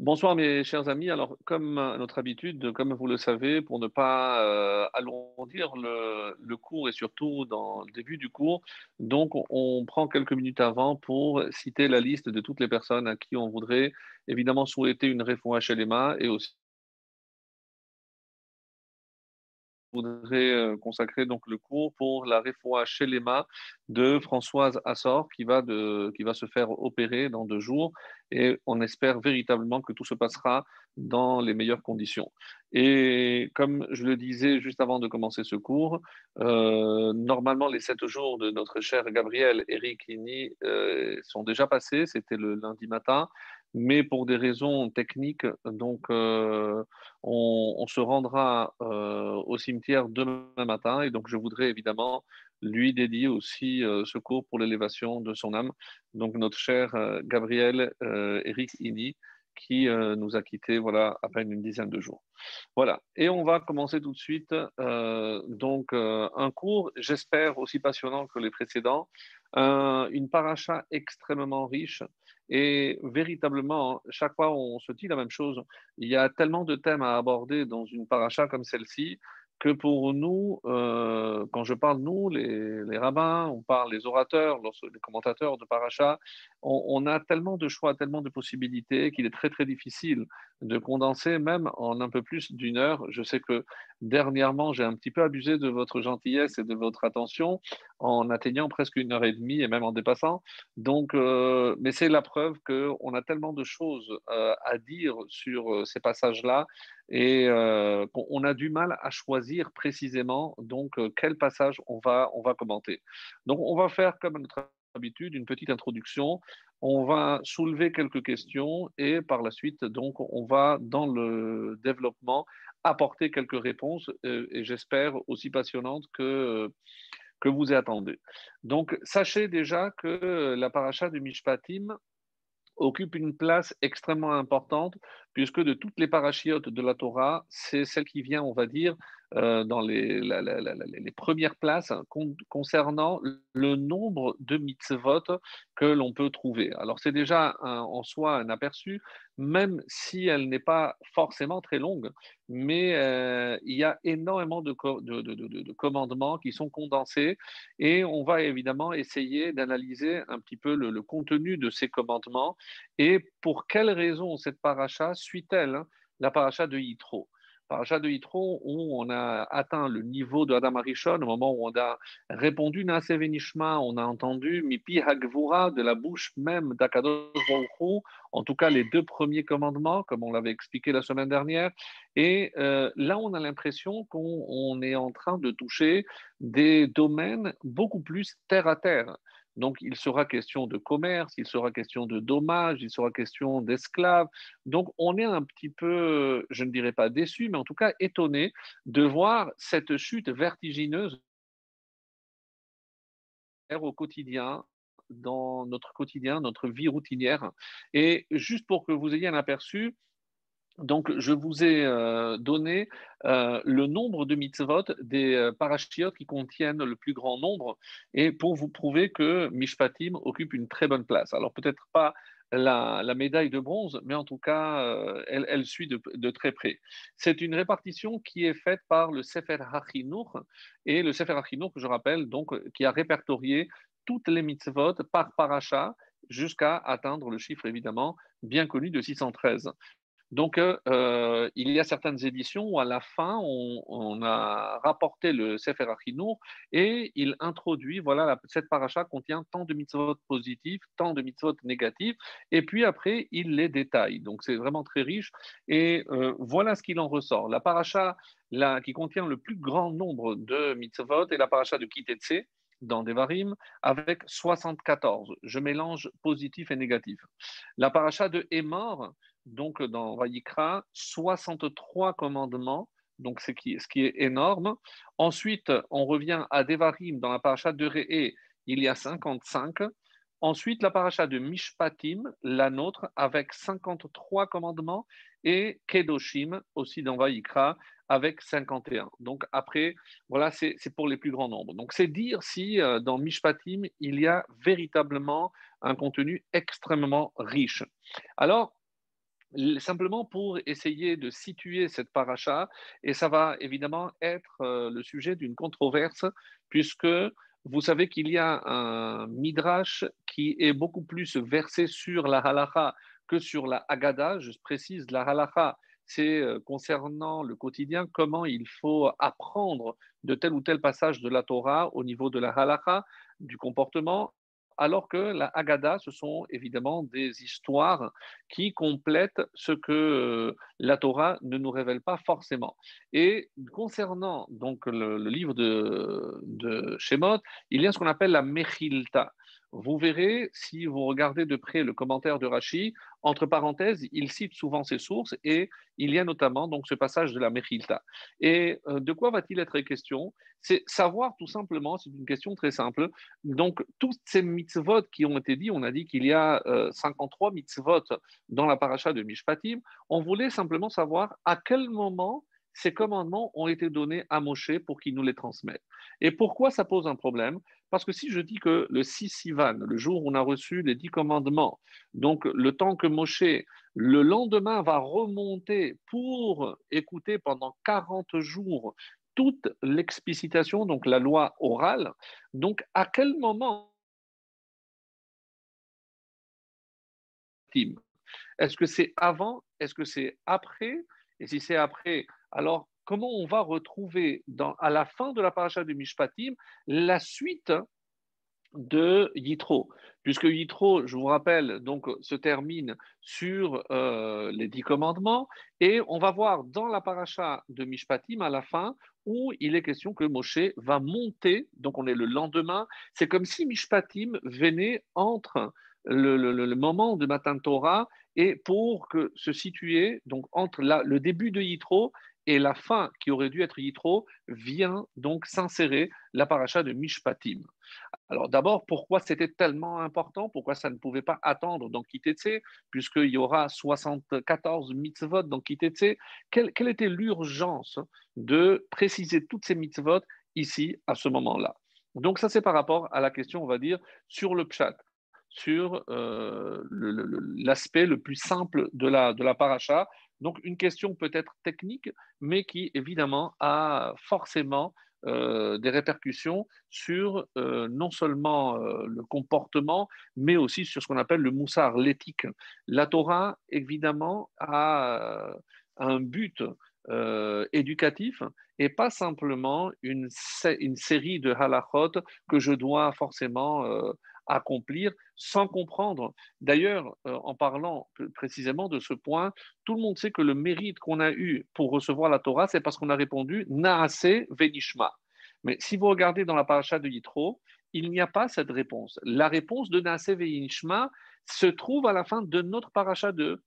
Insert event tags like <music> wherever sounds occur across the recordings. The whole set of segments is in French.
Bonsoir mes chers amis. Alors, comme notre habitude, comme vous le savez, pour ne pas euh, alourdir le, cours et surtout dans le début du cours, donc on prend quelques minutes avant pour citer la liste de toutes les personnes à qui on voudrait évidemment souhaiter une réforme HLMA et aussi voudrais euh, consacrer donc le cours pour la réfoua chez Lema de Françoise Assor qui va, de, qui va se faire opérer dans deux jours et on espère véritablement que tout se passera dans les meilleures conditions. Et comme je le disais juste avant de commencer ce cours, euh, normalement les sept jours de notre cher Gabriel Eric Ini euh, sont déjà passés, c'était le lundi matin mais pour des raisons techniques, donc euh, on, se rendra euh, au cimetière demain matin et donc je voudrais évidemment lui dédier aussi euh, ce cours pour l'élévation de son âme. Donc notre cher Gabriel Eric Ini qui nous a quittés voilà à peine une dizaine de jours. Voilà et on va commencer tout de suite donc un cours j'espère aussi passionnant que les précédents, une paracha extrêmement riche et véritablement, chaque fois on se dit la même chose. Il y a tellement de thèmes à aborder dans une paracha comme celle-ci que pour nous, euh, quand je parle nous, les, rabbins, on parle les orateurs, les commentateurs de Paracha, on, a tellement de choix, tellement de possibilités qu'il est très très difficile de condenser même en un peu plus d'une heure. Je sais que dernièrement, j'ai un petit peu abusé de votre gentillesse et de votre attention en atteignant presque une heure et demie et même en dépassant. Donc, euh, mais c'est la preuve qu'on a tellement de choses euh, à dire sur ces passages-là et euh, on a du mal à choisir précisément donc euh, quel passage on va, on va commenter. Donc on va faire comme à notre habitude une petite introduction, on va soulever quelques questions et par la suite donc on va dans le développement apporter quelques réponses euh, et j'espère aussi passionnantes que que vous attendez. Donc sachez déjà que la paracha de Mishpatim occupe une place extrêmement importante, puisque de toutes les parachiotes de la Torah, c'est celle qui vient, on va dire, dans les, les, premières places concernant le nombre de mitzvot que l'on peut trouver. Alors c'est déjà en soi un aperçu, même si elle n'est pas forcément très longue, mais euh, il y a énormément de, de, commandements qui sont condensés et on va évidemment essayer d'analyser un petit peu le, contenu de ces commandements et pour quelles raisons cette paracha suit-elle hein, la paracha de Yitro paracha de où on a atteint le niveau de Adam Arishon, au moment où on a répondu Venishma, on a entendu Mipi Hagvura de la bouche même d'Akadosh en tout cas les deux premiers commandements, comme on l'avait expliqué la semaine dernière. Et euh, là, on a l'impression qu'on est en train de toucher des domaines beaucoup plus terre à terre. Donc, il sera question de commerce, il sera question de dommages, il sera question d'esclaves. Donc, on est un petit peu, je ne dirais pas déçu, mais en tout cas étonné de voir cette chute vertigineuse au quotidien dans notre quotidien, notre vie routinière. Et juste pour que vous ayez un aperçu, donc, je vous ai euh, donné euh, le nombre de mitzvot des euh, parachiotes qui contiennent le plus grand nombre, et pour vous prouver que Mishpatim occupe une très bonne place. Alors, peut-être pas la, médaille de bronze, mais en tout cas, elle, suit de, très près. C'est une répartition qui est faite par le Sefer HaChinour, et le Sefer HaChinour, je rappelle, donc, qui a répertorié toutes les mitzvot par paracha jusqu'à atteindre le chiffre évidemment bien connu de 613. Donc, euh, euh, il y a certaines éditions où à la fin, on, a rapporté le Sefer Achinour et il introduit, voilà, cette paracha contient tant de mitzvot positifs, tant de mitzvot négatifs, et puis après, il les détaille. Donc, c'est vraiment très riche. Et euh, voilà ce qu'il en ressort. La paracha la, qui contient le plus grand nombre de mitzvot est la paracha de Kitetse, dans Devarim avec 74. Je mélange positif et négatif. La paracha de Emor, donc dans Vayikra, 63 commandements, donc ce qui, est énorme. Ensuite, on revient à Devarim, dans la paracha de Re'e, il y a 55. Ensuite, la paracha de Mishpatim, la nôtre, avec 53 commandements, et Kedoshim, aussi dans Vayikra, avec 51. Donc après, voilà, c'est pour les plus grands nombres. Donc c'est dire si euh, dans Mishpatim, il y a véritablement un contenu extrêmement riche. Alors, simplement pour essayer de situer cette paracha, et ça va évidemment être euh, le sujet d'une controverse, puisque vous savez qu'il y a un midrash qui est beaucoup plus versé sur la halacha que sur la Haggadah. Je précise, la halacha, c'est euh, concernant le quotidien, comment il faut apprendre de tel ou tel passage de la Torah au niveau de la halacha, du comportement, alors que la Haggadah, ce sont évidemment des histoires qui complètent ce que euh, la Torah ne nous révèle pas forcément. Et concernant donc le, livre de, de Shemot, il y a ce qu'on appelle la Mechilta. Vous verrez, si vous regardez de près le commentaire de Rashi, entre parenthèses, il cite souvent ses sources et il y a notamment donc ce passage de la Mechilta. Et euh, de quoi va-t-il être question? C'est savoir tout simplement, c'est une question très simple. Donc, toutes ces mitzvot qui ont été dit, on a dit qu'il y a 53 euh, mitzvot dans la paracha de Mishpatim, on voulait simplement savoir à quel moment ces commandements ont été donnés à Moshe pour qu'il nous les transmette. Et pourquoi ça pose un problème? Parce que si je dis que le 6 Sivan, le jour où on a reçu les dix commandements, donc le temps que Moshe, le lendemain, va remonter pour écouter pendant 40 jours toute l'explicitation, donc la loi orale, donc à quel moment Est-ce que c'est avant? Est-ce que c'est après? Et si c'est après, alors comment on va retrouver à la fin de la paracha de Mishpatim la suite de Yitro, puisque Yitro, je vous rappelle, donc se termine sur euh, les dix commandements, et on va voir dans la paracha de Mishpatim à la fin où il est question que Moshe va monter, donc on est le lendemain, c'est comme si Mishpatim venait entre le, moment de Matan Torah et pour que se situer donc entre le début de Yitro et la fin qui aurait dû être Yitro vient donc s'insérer la paracha de Mishpatim. Alors d'abord, pourquoi c'était tellement important? Pourquoi ça ne pouvait pas attendre dans Kitetse, puisqu'il y aura 74 mitzvot dans Kitetse? Quelle, était l'urgence de préciser toutes ces mitzvot ici, à ce moment-là? Donc ça, c'est par rapport à la question, on va dire, sur le pshat sur euh, l'aspect le, plus simple de la, de la paracha, donc une question peut-être technique, mais qui évidemment a forcément euh, des répercussions sur euh, non seulement euh, le comportement, mais aussi sur ce qu'on appelle le moussard, l'éthique. La Torah, évidemment, a un but éducatif et pas simplement une, une, série de halachot que je dois forcément accomplir sans comprendre. D'ailleurs, euh, en parlant précisément de ce point, tout le monde sait que le mérite qu'on a eu pour recevoir la Torah, c'est parce qu'on a répondu Naase Venishma. Mais si vous regardez dans la paracha de Yitro, il n'y a pas cette réponse. La réponse de Naase Venishma se trouve à la fin de notre paracha de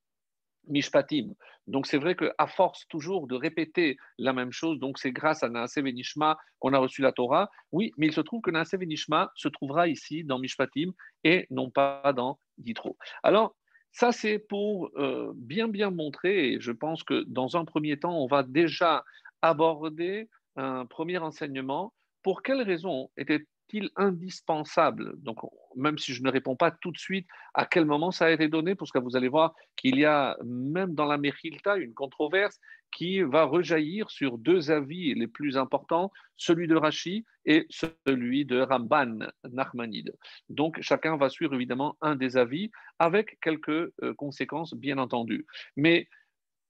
Mishpatim. Donc c'est vrai qu'à force toujours de répéter la même chose, donc c'est grâce à Naaseh Venishma qu'on a reçu la Torah. Oui, mais il se trouve que Naaseh Venishma se trouvera ici dans Mishpatim et non pas dans Yitro. Alors ça c'est pour euh, bien bien montrer, et je pense que dans un premier temps, on va déjà aborder un premier enseignement. Pour quelles raisons était il indispensable? Donc, même si je ne réponds pas tout de suite à quel moment ça a été donné, parce que vous allez voir qu'il y a même dans la Mechilta une controverse qui va rejaillir sur deux avis les plus importants, celui de Rashi et celui de Ramban Nachmanide. Donc, chacun va suivre évidemment un des avis avec quelques euh, conséquences, bien entendu. Mais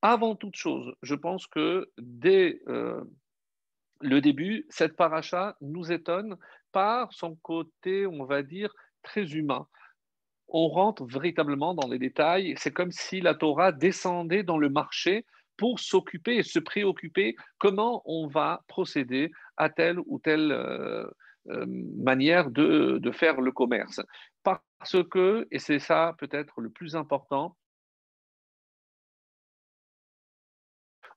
avant toute chose, je pense que dès euh, le début, cette paracha nous étonne par son côté, on va dire, très humain. On rentre véritablement dans les détails. C'est comme si la Torah descendait dans le marché pour s'occuper et se préoccuper comment on va procéder à telle ou telle euh, euh, manière de, de faire le commerce. Parce que, et c'est ça peut-être le plus important,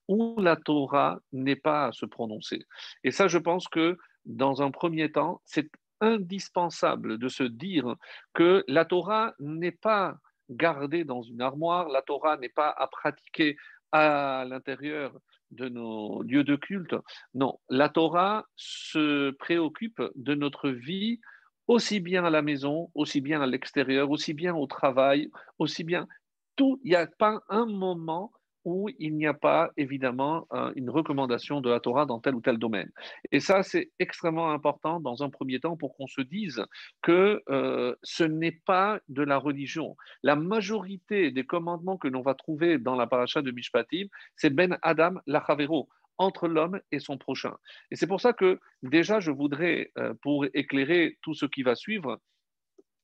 où la Torah n'est pas à se prononcer. Et ça, je pense que dans un premier temps, c'est indispensable de se dire que la Torah n'est pas gardée dans une armoire, la Torah n'est pas à pratiquer à l'intérieur de nos lieux de culte. Non, la Torah se préoccupe de notre vie aussi bien à la maison, aussi bien à l'extérieur, aussi bien au travail, aussi bien Tout, il n'y a pas un moment où il n'y a pas évidemment une recommandation de la Torah dans tel ou tel domaine. Et ça, c'est extrêmement important dans un premier temps pour qu'on se dise que euh, ce n'est pas de la religion. La majorité des commandements que l'on va trouver dans la paracha de Mishpatim, c'est Ben Adam Lachavero entre l'homme et son prochain. Et c'est pour ça que déjà, je voudrais, euh, pour éclairer tout ce qui va suivre,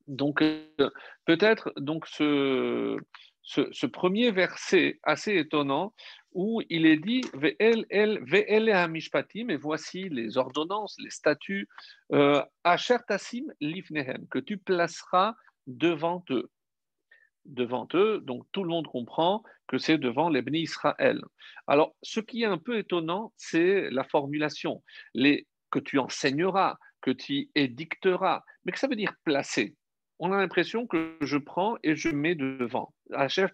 donc euh, peut-être donc ce, ce, premier verset assez étonnant où il est dit Ve'el et voici les ordonnances, les statuts, euh, Asher Tassim Lifnehem, que tu placeras devant eux. Devant eux, donc tout le monde comprend que c'est devant les Israël. Alors, ce qui est un peu étonnant, c'est la formulation les, que tu enseigneras, que tu édicteras, mais que ça veut dire placer? On a l'impression que je prends et je mets devant.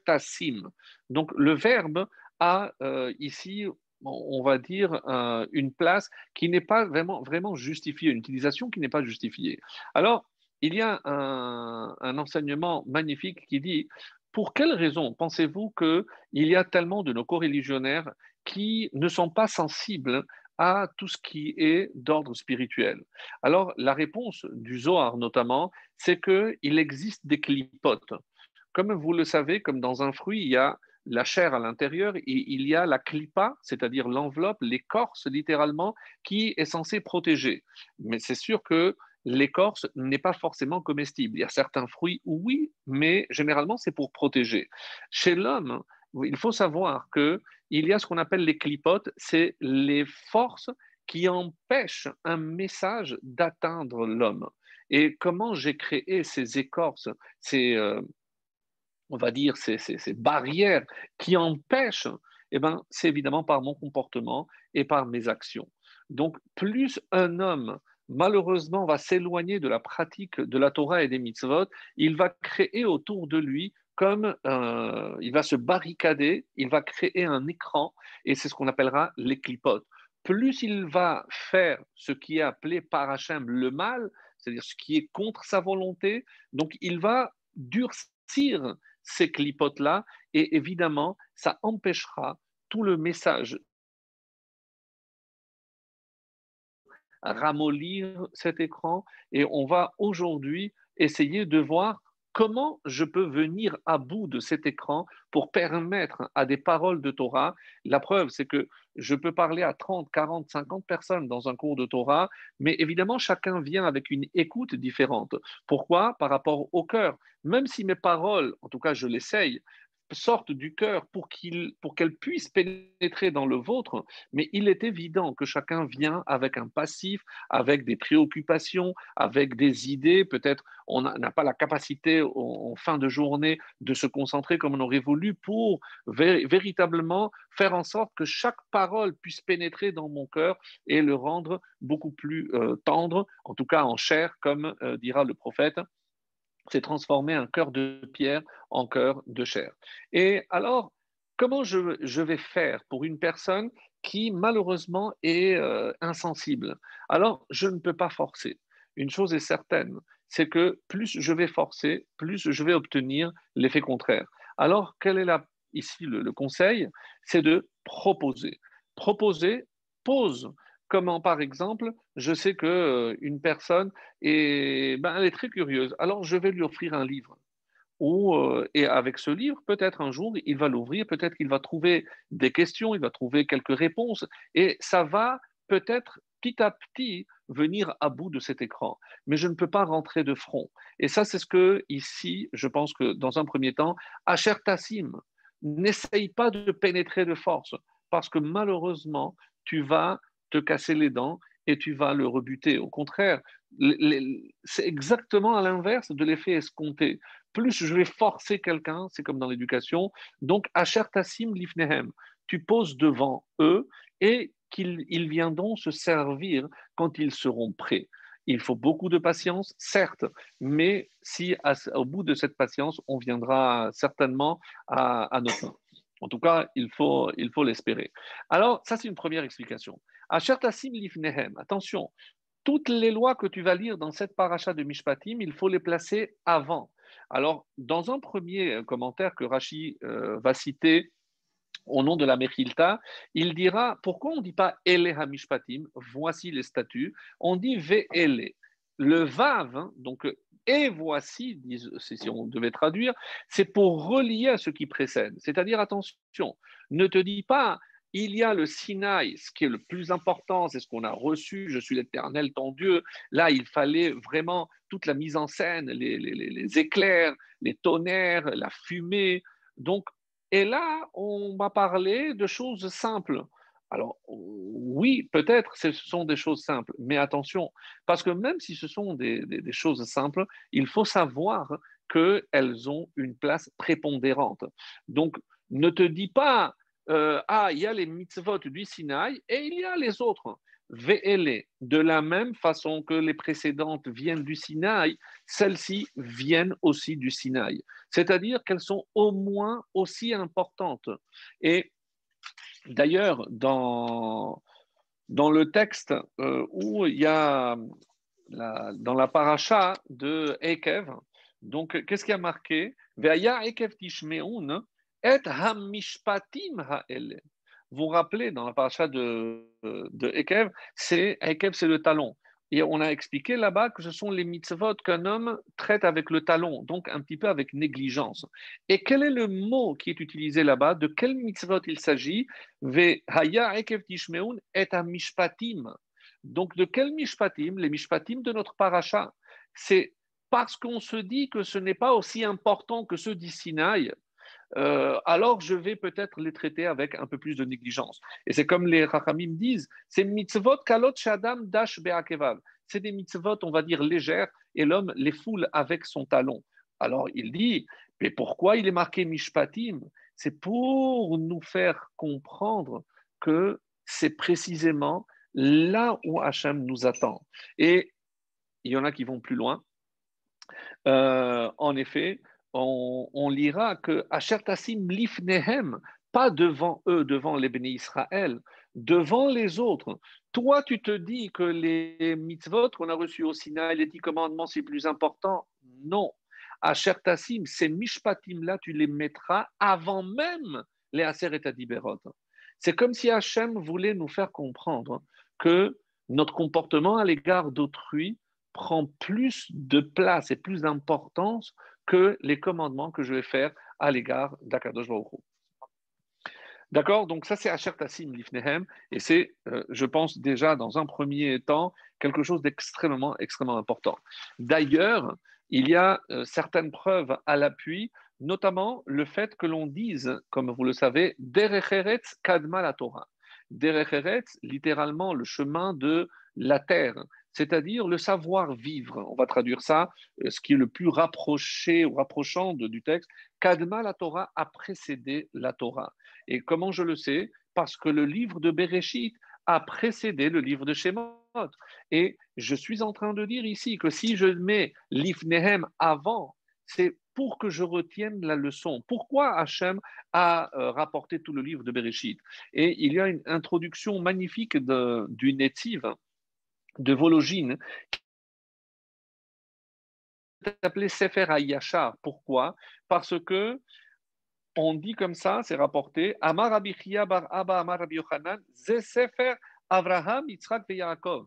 Tassim. Donc le verbe a euh, ici, on va dire, euh, une place qui n'est pas vraiment, vraiment justifiée, une utilisation qui n'est pas justifiée. Alors, il y a un, un enseignement magnifique qui dit, pour quelle raison pensez-vous qu'il y a tellement de nos co-religionnaires qui ne sont pas sensibles à tout ce qui est d'ordre spirituel Alors, la réponse du Zohar notamment, c'est qu'il existe des clipotes. Comme vous le savez, comme dans un fruit, il y a la chair à l'intérieur et il y a la clipa, c'est-à-dire l'enveloppe, l'écorce littéralement, qui est censée protéger. Mais c'est sûr que l'écorce n'est pas forcément comestible. Il y a certains fruits, oui, mais généralement c'est pour protéger. Chez l'homme, il faut savoir que il y a ce qu'on appelle les clipotes, c'est les forces qui empêchent un message d'atteindre l'homme. Et comment j'ai créé ces écorces, ces, euh, on va dire, ces, barrières qui empêchent, eh ben, c'est évidemment par mon comportement et par mes actions. Donc, plus un homme malheureusement va s'éloigner de la pratique de la Torah et des mitzvot, il va créer autour de lui comme euh, il va se barricader, il va créer un écran, et c'est ce qu'on appellera l'éclipote. Plus il va faire ce qui est appelé par Hachem le mal, c'est-à-dire ce qui est contre sa volonté, donc il va durcir ces clipotes-là, et évidemment, ça empêchera tout le message ramollir cet écran et on va aujourd'hui essayer de voir Comment je peux venir à bout de cet écran pour permettre à des paroles de Torah? La preuve, c'est que je peux parler à 30, 40, 50 personnes dans un cours de Torah, mais évidemment, chacun vient avec une écoute différente. Pourquoi? Par rapport au cœur. Même si mes paroles, en tout cas, je l'essaye, sortent du cœur pour qu'elles pour puissent pénétrer dans le vôtre, mais il est évident que chacun vient avec un passif, avec des préoccupations, avec des idées. Peut-être on n'a pas la capacité en, fin de journée de se concentrer comme on aurait voulu pour véritablement faire en sorte que chaque parole puisse pénétrer dans mon cœur et le rendre beaucoup plus euh, tendre, en tout cas en chair, comme euh, dira le prophète c'est transformer un cœur de pierre en cœur de chair. Et alors, comment je, vais faire pour une personne qui malheureusement est euh, insensible? Alors, je ne peux pas forcer. Une chose est certaine, c'est que plus je vais forcer, plus je vais obtenir l'effet contraire. Alors, quel est ici le conseil? C'est de proposer. Proposer pose Comment, par exemple, je sais que euh, personne est, ben, est très curieuse, alors je vais lui offrir un livre. Euh, et avec ce livre, peut-être un jour, il va l'ouvrir, peut-être qu'il va trouver des questions, il va trouver quelques réponses, et ça va peut-être petit à petit venir à bout de cet écran. Mais je ne peux pas rentrer de front. Et ça, c'est ce que, ici, je pense que dans un premier temps, Asher Tassim, n'essaye pas de pénétrer de force, parce que malheureusement, tu vas te casser les dents et tu vas le rebuter. Au contraire, c'est exactement à l'inverse de l'effet escompté. Plus je vais forcer quelqu'un, c'est comme dans l'éducation, donc Asher Tassim Lifnehem, tu poses devant eux et qu'ils viendront se servir quand ils seront prêts. Il faut beaucoup de patience, certes, mais si au bout de cette patience, on viendra certainement à, à fins. En tout cas, il faut l'espérer. Alors, ça, c'est une première explication. Attention, toutes les lois que tu vas lire dans cette paracha de Mishpatim, il faut les placer avant. Alors, dans un premier commentaire que Rashi va citer au nom de la Mechilta, il dira pourquoi on ne dit pas Ele Hamishpatim, voici les statuts, on dit Ve'ele. Le Vav, hein, donc et voici, si on devait traduire, c'est pour relier à ce qui précède. C'est-à-dire, attention, ne te dis pas il y a le Sinaï, ce qui est le plus important, c'est ce qu'on a reçu, je suis l'Éternel, ton Dieu. Là, il fallait vraiment toute la mise en scène, les, éclairs, les tonnerres, la fumée. Donc, et là, on va parler de choses simples. Alors, oui, peut-être ce sont des choses simples, mais attention, parce que même si ce sont des, choses simples, il faut savoir qu'elles ont une place prépondérante. Donc, ne te dis pas, euh, ah, il y a les mitzvot du Sinaï et il y a les autres. De la même façon que les précédentes viennent du Sinaï, celles-ci viennent aussi du Sinaï. C'est-à-dire qu'elles sont au moins aussi importantes. Et d'ailleurs, dans, dans le texte euh, où il y a dans la paracha de Ekev, donc qu'est-ce qui a marqué? Ve'aya Ekev tishmeun et hamishpatim ha'ele. Vous vous rappelez, dans la paracha de, de Ekev, c'est Ekev, c'est le talon. Et on a expliqué là-bas que ce sont les mitzvot qu'un homme traite avec le talon, donc un petit peu avec négligence. Et quel est le mot qui est utilisé là-bas? De quel mitzvot il s'agit? Haya ekev tishmeun et mishpatim. Donc de quel mishpatim? Les mishpatim de notre paracha. C'est parce qu'on se dit que ce n'est pas aussi important que ceux d'Isinaï, euh, alors je vais peut-être les traiter avec un peu plus de négligence. Et c'est comme les Rachamim disent, c'est mitzvot kalot shadam dash be'akevav. C'est des mitzvot, on va dire, légères, et l'homme les foule avec son talon. Alors il dit, mais pourquoi il est marqué mishpatim? C'est pour nous faire comprendre que c'est précisément là où Hachem nous attend. Et il y en a qui vont plus loin. Euh, en effet, on, lira que Ashertasim lifnehem, pas devant eux, devant les bénis Israël, devant les autres. Toi, tu te dis que les mitzvot qu'on a reçus au Sinaï, les dix commandements, c'est plus important? Non. Ashertasim, ces mishpatim-là, tu les mettras avant même les Aser et Adiberot. C'est comme si Hachem voulait nous faire comprendre que notre comportement à l'égard d'autrui prend plus de place et plus d'importance que les commandements que je vais faire à l'égard d'Akadosh Baruch D'accord? Donc ça, c'est Asher Tassim Lifnehem, et c'est, euh, je pense, déjà dans un premier temps, quelque chose d'extrêmement, extrêmement important. D'ailleurs, il y a euh, certaines preuves à l'appui, notamment le fait que l'on dise, comme vous le savez, Derecheretz Kadma la Torah. Derecheretz, littéralement, le chemin de la terre c'est-à-dire le savoir-vivre. On va traduire ça, euh, ce qui est le plus rapproché ou rapprochant du texte. Kadma, la Torah, a précédé la Torah. Et comment je le sais? Parce que le livre de Bereshit a précédé le livre de Shemot. Et je suis en train de dire ici que si je mets l'Ifnehem avant, c'est pour que je retienne la leçon. Pourquoi Hachem a euh, rapporté tout le livre de Bereshit? Et il y a une introduction magnifique du Netziv de Vologine, appelé Sefer HaYashar. Pourquoi? Parce que on dit comme ça, c'est rapporté, Amar bar Abba Amar Yochanan, Sefer Avraham, Yitzhak et Yaakov.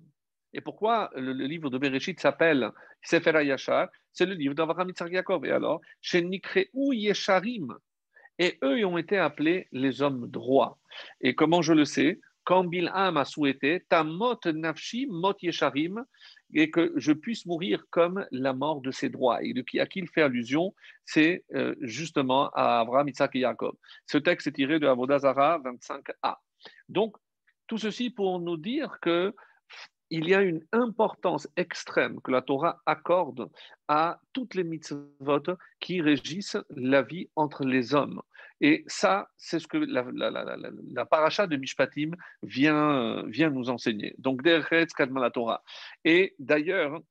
Et pourquoi le, livre de Bereshit s'appelle Sefer HaYashar C'est le livre d'Avraham, Yitzhak et Yaakov. Et alors, chez Nikreu Yesharim. Et eux, ont été appelés les hommes droits. Et comment je le sais? Quand Bilham a souhaité, ta mot nafshi, mot yesharim, et que je puisse mourir comme la mort de ses droits. Et de qui, à qui il fait allusion, c'est euh, justement à Abraham, Isaac et Jacob. Ce texte est tiré de Avodazara 25a. Donc, tout ceci pour nous dire que il y a une importance extrême que la Torah accorde à toutes les mitzvot qui régissent la vie entre les hommes. Et ça, c'est ce que la, paracha de Mishpatim vient, vient nous enseigner. Donc, Deretz Kadma la Torah. Et d'ailleurs,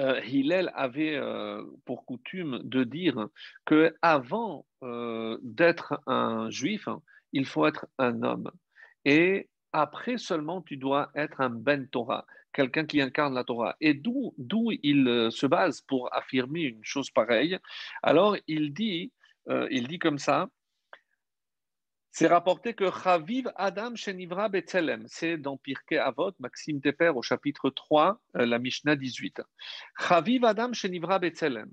euh, Hillel avait euh, pour coutume de dire que avant euh, d'être un juif, il faut être un homme. Et après seulement, tu dois être un Ben Torah. quelqu'un qui incarne la Torah. Et d'où, il euh, se base pour affirmer une chose pareille? Alors, il dit, euh, il dit comme ça, c'est rapporté que Chaviv Adam Shenivra Betzelem, c'est dans Pirkei Avot, Maxime Teper au chapitre 3, euh, la Mishnah 18. Chaviv Adam Shenivra Betzelem,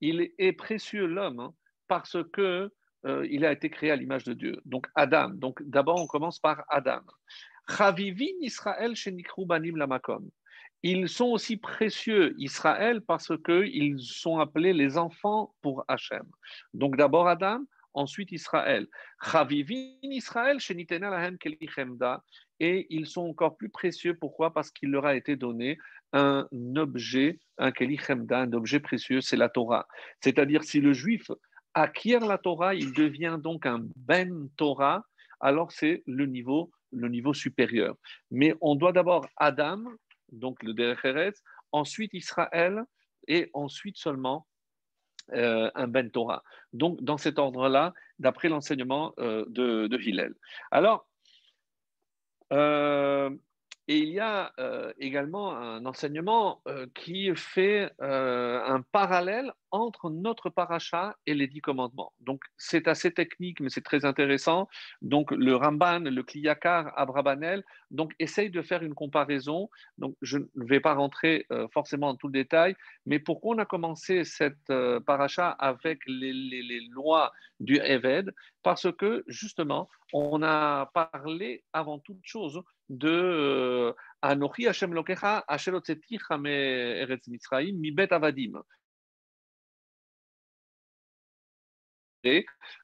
il est précieux l'homme hein, parce que il a été créé à l'image de Dieu. Donc Adam, donc d'abord on commence par Adam. Chavivin Israël Banim Lamakom. Ils sont aussi précieux, Israël, parce qu'ils sont appelés les enfants pour Hachem. Donc d'abord Adam, ensuite Israël. Chavivin Israël Lahem Kelichemda. Et ils sont encore plus précieux. Pourquoi? Parce qu'il leur a été donné un objet, un Kelichemda, un objet précieux, c'est la Torah. C'est-à-dire, si le juif acquiert la Torah, il devient donc un Ben Torah, alors c'est le niveau supérieur. Mais on doit d'abord Adam, donc le Derech ensuite Israël, et ensuite seulement euh, un Ben Torah. Donc, dans cet ordre-là, d'après l'enseignement euh, de, de. Alors, euh, il y a également un enseignement qui fait un parallèle entre notre paracha et les dix commandements. Donc c'est assez technique, mais c'est très intéressant. Donc le Ramban, le Kliyakar, Abrabanel, donc essaye de faire une comparaison. Donc je ne vais pas rentrer forcément dans tout le détail, mais pourquoi on a commencé cette paracha avec les, lois du Eved? Parce que justement, on a parlé avant toute chose de euh, Anochi Hashem Lokecha Eretz Mitzrayim mi bet avadim.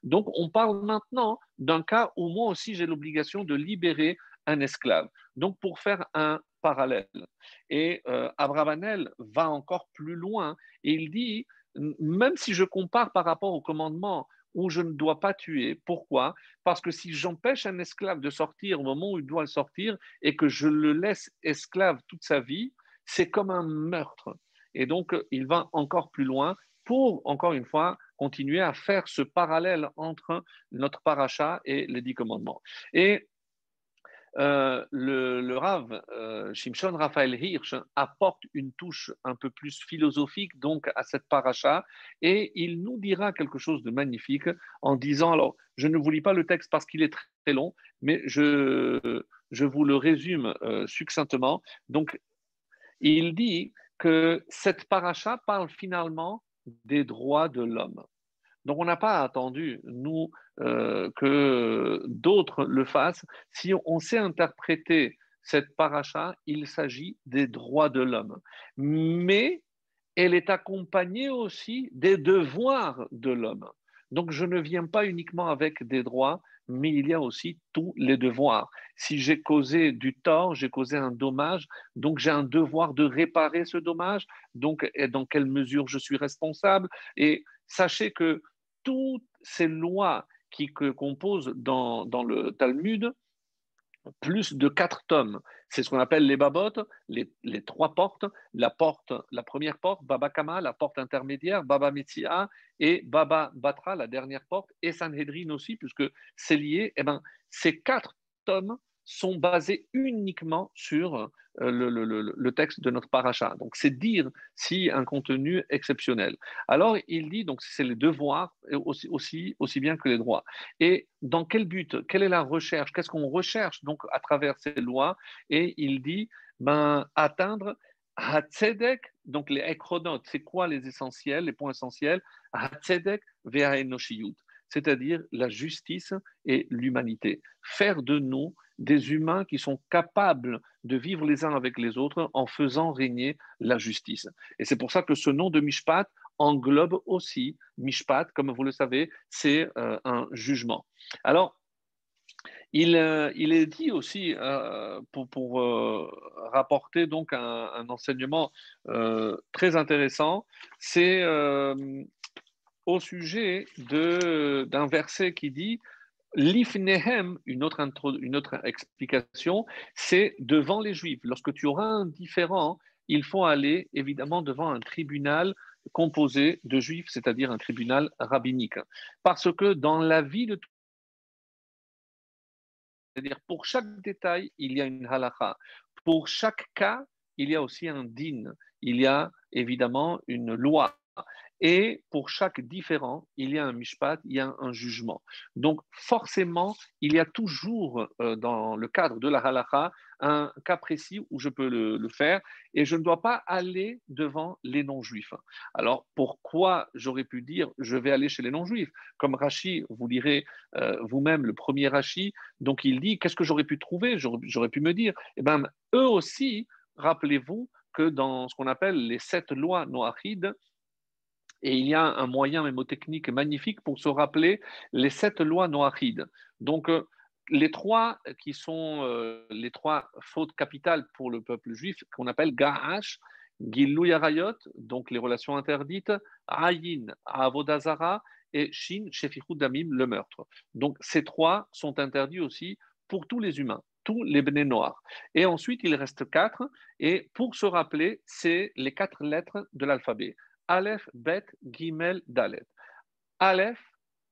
Donc, on parle maintenant d'un cas où moi aussi j'ai l'obligation de libérer un esclave. Donc, pour faire un parallèle. Et euh, Abravanel va encore plus loin et il dit, même si je compare par rapport au commandement où je ne dois pas tuer. Pourquoi? Parce que si j'empêche un esclave de sortir au moment où il doit sortir et que je le laisse esclave toute sa vie, c'est comme un meurtre. Et donc, il va encore plus loin pour, encore une fois, continuer à faire ce parallèle entre notre paracha et les dix commandements. Et euh, le, le, Rav euh, Shimshon Raphaël Hirsch apporte une touche un peu plus philosophique donc à cette paracha et il nous dira quelque chose de magnifique en disant alors je ne vous lis pas le texte parce qu'il est très long mais je, je vous le résume euh, succinctement donc il dit que cette paracha parle finalement des droits de l'homme donc on n'a pas attendu, nous, euh, que d'autres le fassent. Si on sait interpréter cette paracha, il s'agit des droits de l'homme. Mais elle est accompagnée aussi des devoirs de l'homme. Donc je ne viens pas uniquement avec des droits, mais il y a aussi tous les devoirs. Si j'ai causé du tort, j'ai causé un dommage, donc j'ai un devoir de réparer ce dommage, donc dans quelle mesure je suis responsable. Et sachez que toutes ces lois qui composent dans, le Talmud, plus de quatre tomes. C'est ce qu'on appelle les babotes, les, trois portes. La première porte, Baba Kama, la porte intermédiaire, Baba Metzia et Baba Batra, la dernière porte, et Sanhedrin aussi, puisque c'est lié. Eh ben, ces quatre tomes sont basés uniquement sur euh, le, texte de notre paracha. Donc, c'est dire si un contenu exceptionnel. Alors, il dit, donc, c'est les devoirs aussi, aussi, bien que les droits. Et dans quel but? Quelle est la recherche? Qu'est-ce qu'on recherche donc à travers ces lois? Et il dit, ben, atteindre Hatzedek, donc les ekronotes, c'est quoi les essentiels, les points essentiels? Hatzedek ve'aenoshiyut, c'est-à-dire la justice et l'humanité. Faire de nous des humains qui sont capables de vivre les uns avec les autres en faisant régner la justice. Et c'est pour ça que ce nom de Mishpat englobe aussi Mishpat, comme vous le savez, c'est euh, un jugement. Alors, il, euh, est dit aussi, euh, pour, rapporter donc un enseignement très intéressant, c'est au sujet d'un verset qui dit L'ifnehem, une autre, une autre explication, c'est devant les Juifs. Lorsque tu auras un différent, il faut aller évidemment devant un tribunal composé de Juifs, c'est-à-dire un tribunal rabbinique. Parce que dans la vie de c'est-à-dire pour chaque détail, il y a une halakha. Pour chaque cas, il y a aussi un din, il y a évidemment une loi. Et pour chaque différent, il y a un mishpat, il y a un jugement. Donc forcément, il y a toujours euh, dans le cadre de la halakha un cas précis où je peux le, faire et je ne dois pas aller devant les non-juifs. Alors pourquoi j'aurais pu dire je vais aller chez les non-juifs? Comme Rachi, vous lirez euh, vous-même le premier Rachi, donc il dit qu'est-ce que j'aurais pu trouver? J'aurais pu me dire, eh ben, eux aussi, rappelez-vous que dans ce qu'on appelle les sept lois noachides, et il y a un moyen mémotechnique magnifique pour se rappeler les sept lois noachides. Donc, euh, les trois qui sont euh, les trois fautes capitales pour le peuple juif, qu'on appelle Ga'ash, Gilou Yarayot, donc les relations interdites, Ayin, Avodazara, et Shin, Shefichud Damim, le meurtre. Donc, ces trois sont interdits aussi pour tous les humains tous les béné noirs. Et ensuite, il reste quatre. Et pour se rappeler, c'est les quatre lettres de l'alphabet. Aleph, Bet, Gimel, Dalet. Aleph,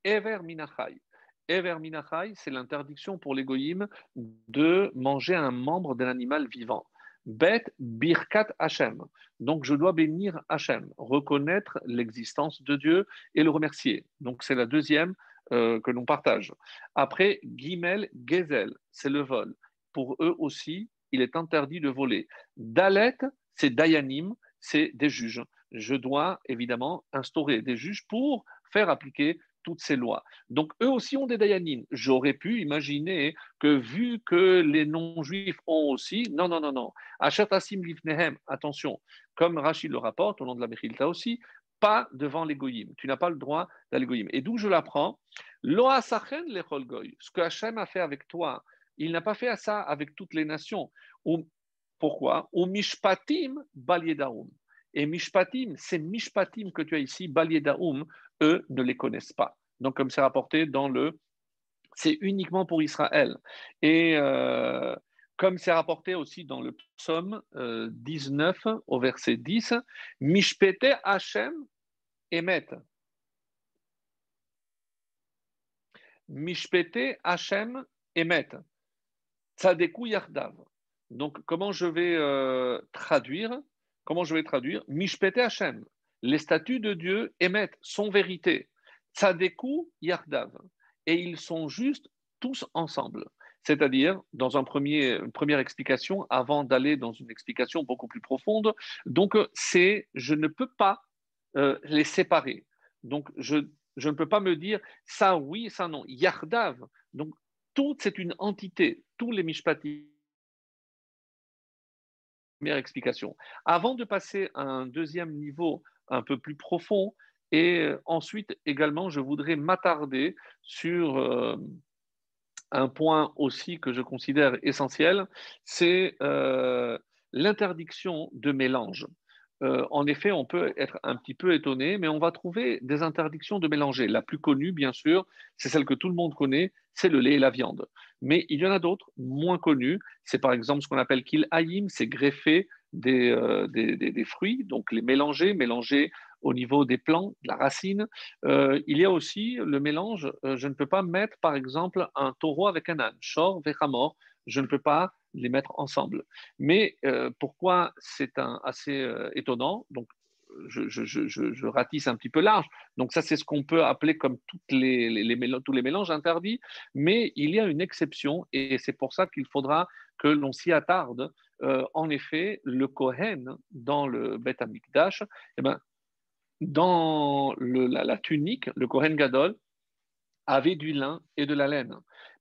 Ever Minachai. Ever Minachai, c'est l'interdiction pour l'égoïme de manger un membre d'un animal vivant. Bet, Birkat Hashem. Donc je dois bénir Hashem, reconnaître l'existence de Dieu et le remercier. Donc c'est la deuxième euh, que l'on partage. Après, Gimel, Gezel, c'est le vol. Pour eux aussi, il est interdit de voler. Dalet, c'est Dayanim, c'est des juges je dois évidemment instaurer des juges pour faire appliquer toutes ces lois. Donc, eux aussi ont des dayanines. J'aurais pu imaginer que, vu que les non-juifs ont aussi, non, non, non, non, Achatasim Livnehem, attention, comme Rachid le rapporte au nom de la Mechilta aussi, pas devant l'égoïme. Tu n'as pas le droit d'aller l'égoïme. Et d'où je l'apprends? Loasachen goy. Ce que Hachem a fait avec toi, il n'a pas fait ça avec toutes les nations. Pourquoi? Ou mishpatim baliedaum. Et Mishpatim, ces Mishpatim que tu as ici, Daoum, eux ne les connaissent pas. Donc, comme c'est rapporté dans le. C'est uniquement pour Israël. Et euh, comme c'est rapporté aussi dans le psaume 19 euh, au verset 10, Mishpete Hashem Emet. Mishpete Hashem Emet. Tzadeku Yardav. Donc, comment je vais euh, traduire comment je vais traduire? Mishpete Hashem. Les statuts de Dieu émettent son vérité. Tzadeku Yardav. Et ils sont justes tous ensemble. C'est-à-dire, dans un premier, une première explication, avant d'aller dans une explication beaucoup plus profonde, donc c'est, je ne peux pas euh, les séparer. Donc, je, je, ne peux pas me dire ça oui, ça non. Yardav. Donc, tout, c'est une entité. Tous les mishpatim explication. Avant de passer à un deuxième niveau un peu plus profond, et euh, ensuite également, je voudrais m'attarder sur euh, un point aussi que je considère essentiel, c'est euh, l'interdiction de mélange. En effet, on peut être un petit peu étonné, mais on va trouver des interdictions de mélanger. La plus connue, bien sûr, c'est celle que tout le monde connaît, c'est le lait et la viande. Mais il y en a d'autres moins connues. C'est par exemple ce qu'on appelle kil hayim, c'est greffer euh, des, des, fruits, donc les mélanger, mélanger au niveau des plants, de la racine. Euh, il y a aussi le mélange, euh, je ne peux pas mettre par exemple un taureau avec un âne, shor, vechamor, je ne peux pas les mettre ensemble. Mais pourquoi c'est assez étonnant? Donc je, ratisse un petit peu large. Donc ça, c'est ce qu'on peut appeler comme toutes les, tous les mélanges interdits, mais il y a une exception et c'est pour ça qu'il faudra que l'on s'y attarde. Euh, en effet, le Kohen, dans le Bet Amikdash, eh ben, dans la, tunique, le Kohen Gadol, avait du lin et de la laine.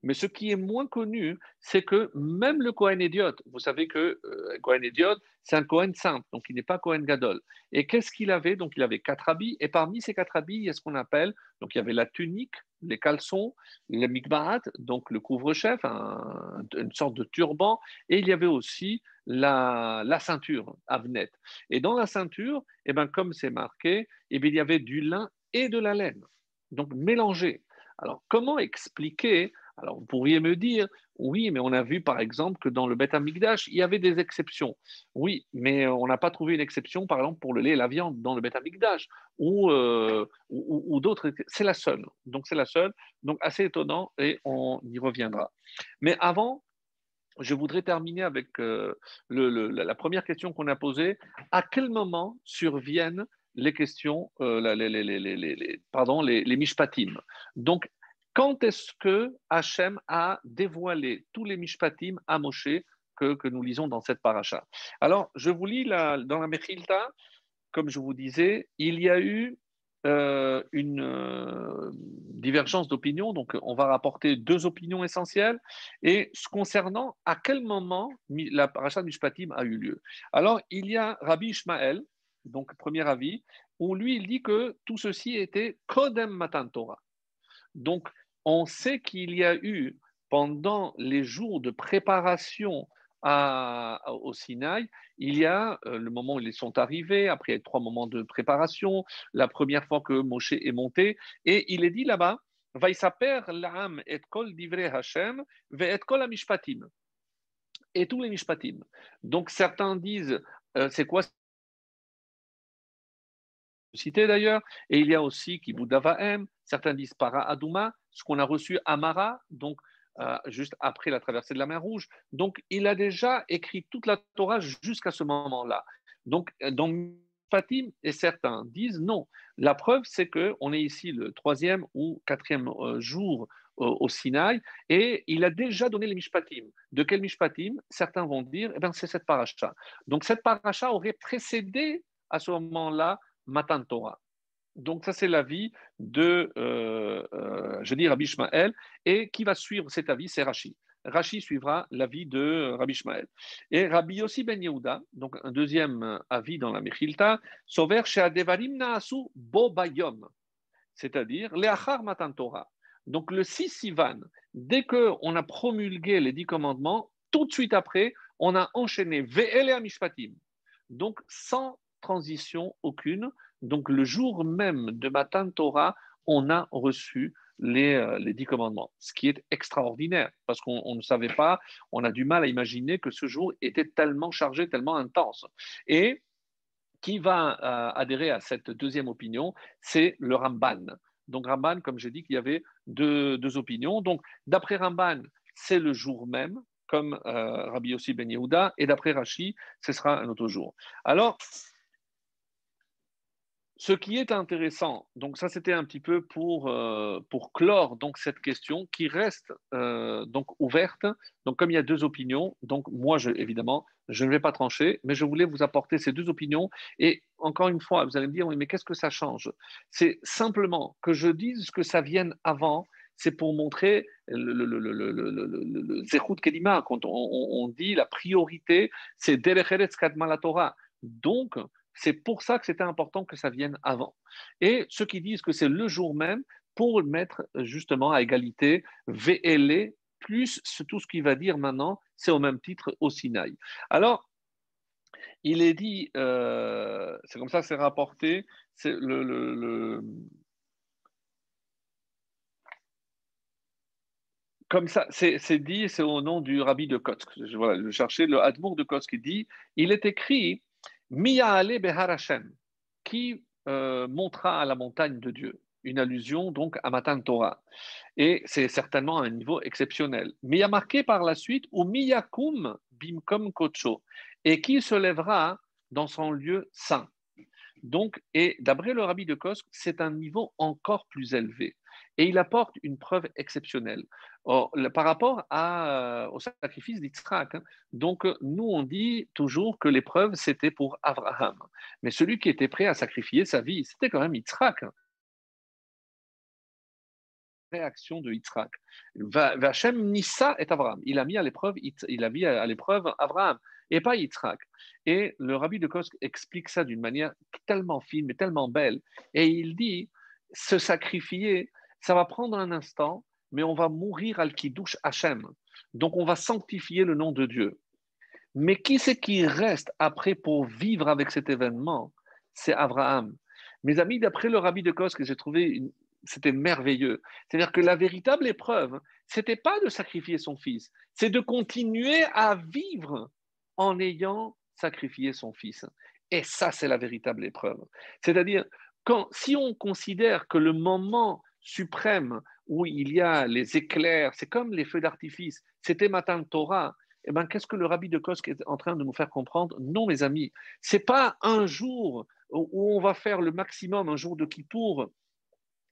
Mais ce qui est moins connu, c'est que même le Kohen Ediot, vous savez que euh, Kohen Ediot, c'est un Kohen simple, donc il n'est pas Kohen Gadol. Et qu'est-ce qu'il avait? Donc il avait quatre habits, et parmi ces quatre habits, il y a ce qu'on appelle, donc il y avait la tunique, les caleçons, le mikbarat, donc le couvre-chef, une sorte de turban, et il y avait aussi la, la ceinture, avnet. Et dans la ceinture, eh ben, comme c'est marqué, eh bien, il y avait du lin et de la laine, donc mélangé. Alors comment expliquer alors, vous pourriez me dire, oui, mais on a vu par exemple que dans le Beth Amikdash, il y avait des exceptions. Oui, mais on n'a pas trouvé une exception, par exemple, pour le lait et la viande dans le Beth Amikdash ou, euh, ou, d'autres. C'est la seule. Donc, c'est la seule. Donc, assez étonnant et on y reviendra. Mais avant, je voudrais terminer avec euh, la première question qu'on a posée. À quel moment surviennent les questions, euh, les, pardon, les, mishpatim Donc, quand est-ce que Hachem a dévoilé tous les mishpatim à Moshe que, nous lisons dans cette paracha? Alors, je vous lis dans la Mechilta, comme je vous disais, il y a eu euh, une euh, divergence d'opinion. Donc, on va rapporter deux opinions essentielles. Et concernant à quel moment la paracha de Mishpatim a eu lieu? Alors, il y a Rabbi Ishmael, donc premier avis, où lui, il dit que tout ceci était Kodem Matan Torah. Donc, on sait qu'il y a eu, pendant les jours de préparation au Sinaï, il y a euh, le moment où ils sont arrivés, après trois moments de préparation, la première fois que Moshe est monté, et il est dit là-bas, l'am et kol divre Hashem, ve et kol amishpatim. Et tous les mishpatim. Donc certains disent, euh, c'est quoi cité d'ailleurs, et il y a aussi Kibudavaem, certains disent Para Aduma, ce qu'on a reçu Amara, donc euh, juste après la traversée de la mer Rouge. Donc, il a déjà écrit toute la Torah jusqu'à ce moment-là. Donc, euh, dans Fatim, et certains disent non. La preuve, c'est qu'on est ici le troisième ou quatrième euh, jour au Sinaï, et il a déjà donné les Mishpatim. De quel Mishpatim? Certains vont dire, eh ben, c'est cette paracha. Donc cette paracha aurait précédé à ce moment-là Matan Torah. Donc ça, c'est l'avis de, euh, euh, je dis, Rabbi Ishmael. Et qui va suivre cet avis C'est Rashi. Rashi suivra l'avis de Rabbi Ishmael. Et Rabbi Yossi ben Yehuda, donc un deuxième avis dans la Mechilta, Sover Sheadevarim Naasu Bobayom, c'est-à-dire Leachar Matan Torah. Donc le 6 Sivan, dès qu'on a promulgué les dix commandements, tout de suite après, on a enchaîné Ve'ele Mishpatim. Donc sans transition aucune, donc le jour même de Matan Torah, on a reçu les, euh, les, dix commandements, ce qui est extraordinaire, parce qu'on ne savait pas, on a du mal à imaginer que ce jour était tellement chargé, tellement intense. Et qui va euh, adhérer à cette deuxième opinion, c'est le Ramban. Donc Ramban, comme j'ai dit, qu'il y avait deux, deux, opinions. Donc d'après Ramban, c'est le jour même, comme euh, Rabbi Yossi Ben Yehuda, et d'après Rashi, ce sera un autre jour. Alors, ce qui est intéressant, donc ça c'était un petit peu pour, euh, pour clore donc cette question qui reste euh, donc ouverte. Donc comme il y a deux opinions, donc moi évidemment je ne vais pas trancher, mais je voulais vous apporter ces deux opinions. Et encore une fois, vous allez me dire mais qu'est-ce que ça change? C'est simplement que je dise que ça vienne avant. C'est pour montrer le, le, le, quand on, dit la priorité, c'est Derecheret Kadma la Torah. Donc, c'est pour ça que c'était important que ça vienne avant. Et ceux qui disent que c'est le jour même pour mettre justement à égalité, VLE plus tout ce qu'il va dire maintenant, c'est au même titre au Sinaï. Alors, il est dit, euh, c'est comme ça c'est rapporté, c'est le, comme ça, c'est dit, c'est au nom du rabbi de Kotsk. Voilà, je cherchais le Admour de Kotsk qui dit, il est écrit Ale Behar Hashem, qui euh, montera à la montagne de Dieu. Une allusion donc à Matan Torah. Et c'est certainement un niveau exceptionnel. Mais il a marqué par la suite, ou Miyakum Bimkom Kocho, et qui se lèvera dans son lieu saint. Donc, et d'après le rabbi de Kosk, c'est un niveau encore plus élevé. Et il apporte une preuve exceptionnelle par rapport euh, au sacrifice d'Yitzhak. Hein. Donc, nous, on dit toujours que l'épreuve, c'était pour Abraham. Mais celui qui était prêt à sacrifier sa vie, c'était quand même Yitzhak. Hein. Réaction de Yitzhak. Vachem Nissa est Abraham. Il a mis à l'épreuve, il a mis à l'épreuve Abraham et pas Yitzhak. Et le rabbi de Kosk explique ça d'une manière tellement fine, mais tellement belle. Et il dit se sacrifier, ça va prendre un instant, mais on va mourir al kiddush Hachem. Donc on va sanctifier le nom de Dieu. Mais qui c'est qui reste après pour vivre avec cet événement? C'est Abraham. Mes amis, d'après le rabbi de Kos que j'ai trouvé, c'était merveilleux. C'est-à-dire que la véritable épreuve, c'était pas de sacrifier son fils, c'est de continuer à vivre en ayant sacrifié son fils. Et ça, c'est la véritable épreuve. C'est-à-dire, quand, si on considère que le moment suprême où il y a les éclairs, c'est comme les feux d'artifice, c'était Matan Torah, eh ben, qu'est-ce que le rabbi de Kosk est en train de nous faire comprendre? Non, mes amis, c'est pas un jour où on va faire le maximum, un jour de Kippour.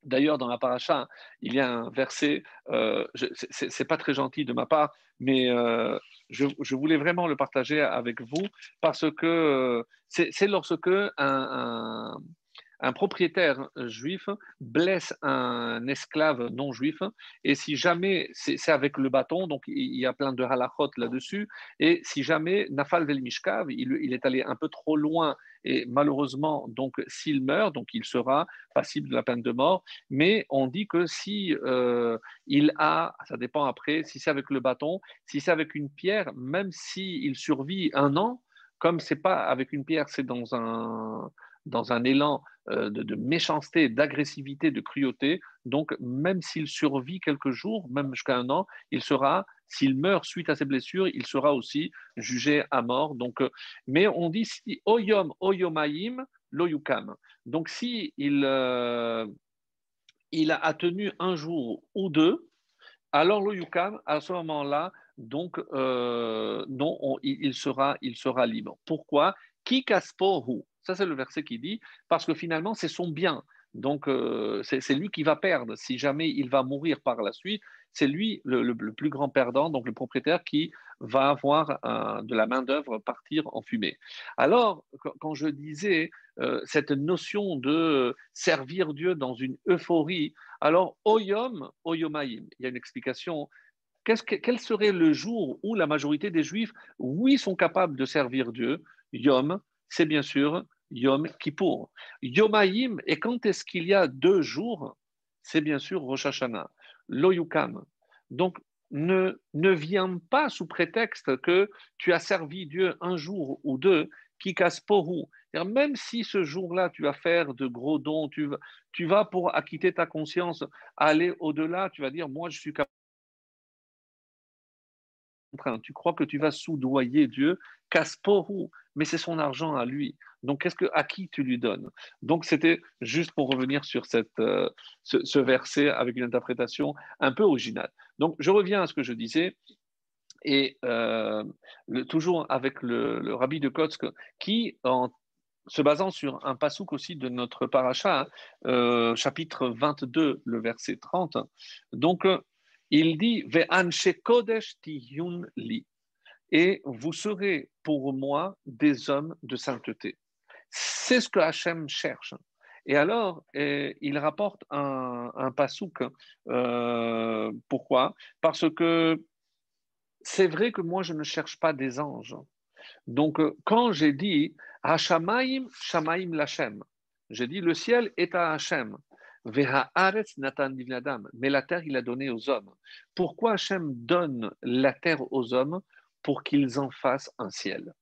D'ailleurs, dans la paracha, il y a un verset, euh, c'est pas très gentil de ma part, mais euh, je, voulais vraiment le partager avec vous parce que euh, c'est lorsque un propriétaire juif blesse un esclave non juif, et si jamais, c'est avec le bâton, donc il y a plein de halachot là-dessus, et si jamais Nafal Vel Mishkav, il, est allé un peu trop loin, et malheureusement, donc s'il meurt, donc il sera passible de la peine de mort, mais on dit que si euh, il a, ça dépend après, si c'est avec le bâton, si c'est avec une pierre, même s'il survit un an, comme c'est pas avec une pierre, c'est dans un dans un élan euh, de, méchanceté, d'agressivité, de cruauté. Donc, même s'il survit quelques jours, même jusqu'à un an, il sera, s'il meurt suite à ses blessures, il sera aussi jugé à mort. Donc, euh, mais on dit si oyom oyomaim loyukam. Donc, si il, euh, il a tenu un jour ou deux, alors loyukam, à ce moment-là, donc non, il, sera, il sera libre. Pourquoi? Ki ça, c'est le verset qui dit, parce que finalement, c'est son bien. Donc, euh, c'est lui qui va perdre. Si jamais il va mourir par la suite, c'est lui le, plus grand perdant, donc le propriétaire qui va avoir de la main-d'œuvre partir en fumée. Alors, quand je disais euh, cette notion de servir Dieu dans une euphorie, alors, oyom, oyomaim, il y a une explication. quel serait le jour où la majorité des Juifs, oui, sont capables de servir Dieu? Yom, c'est bien sûr Yom Kippour. Yomaïm, et quand est-ce qu'il y a deux jours C'est bien sûr Rosh Hashanah, Loyukam. Donc, ne, ne viens pas sous prétexte que tu as servi Dieu un jour ou deux, qui casse porou. Même si ce jour-là, tu vas faire de gros dons, tu vas pour acquitter ta conscience, aller au-delà, tu vas dire, moi, je suis capable tu crois que tu vas soudoyer Dieu, Kasporu, mais c'est son argent à lui. Donc, qu'est-ce que, à qui tu lui donnes? Donc, c'était juste pour revenir sur cette, euh, ce, verset avec une interprétation un peu originale. Donc, je reviens à ce que je disais, et euh, toujours avec le, rabbi de Kotsk, qui, en se basant sur un pasouk aussi de notre paracha, euh, chapitre 22, le verset 30, donc il dit kodesh li et vous serez pour moi des hommes de sainteté. C'est ce que Hachem cherche. Et alors, eh, il rapporte un, un pasouk. Euh, pourquoi? Parce que c'est vrai que moi, je ne cherche pas des anges. Donc, quand j'ai dit Hashamaim, Shamaim Lachem, j'ai dit le ciel est à Hachem. Mais la terre, il a donné aux hommes. Pourquoi Hachem donne la terre aux hommes Pour qu'ils en fassent un ciel?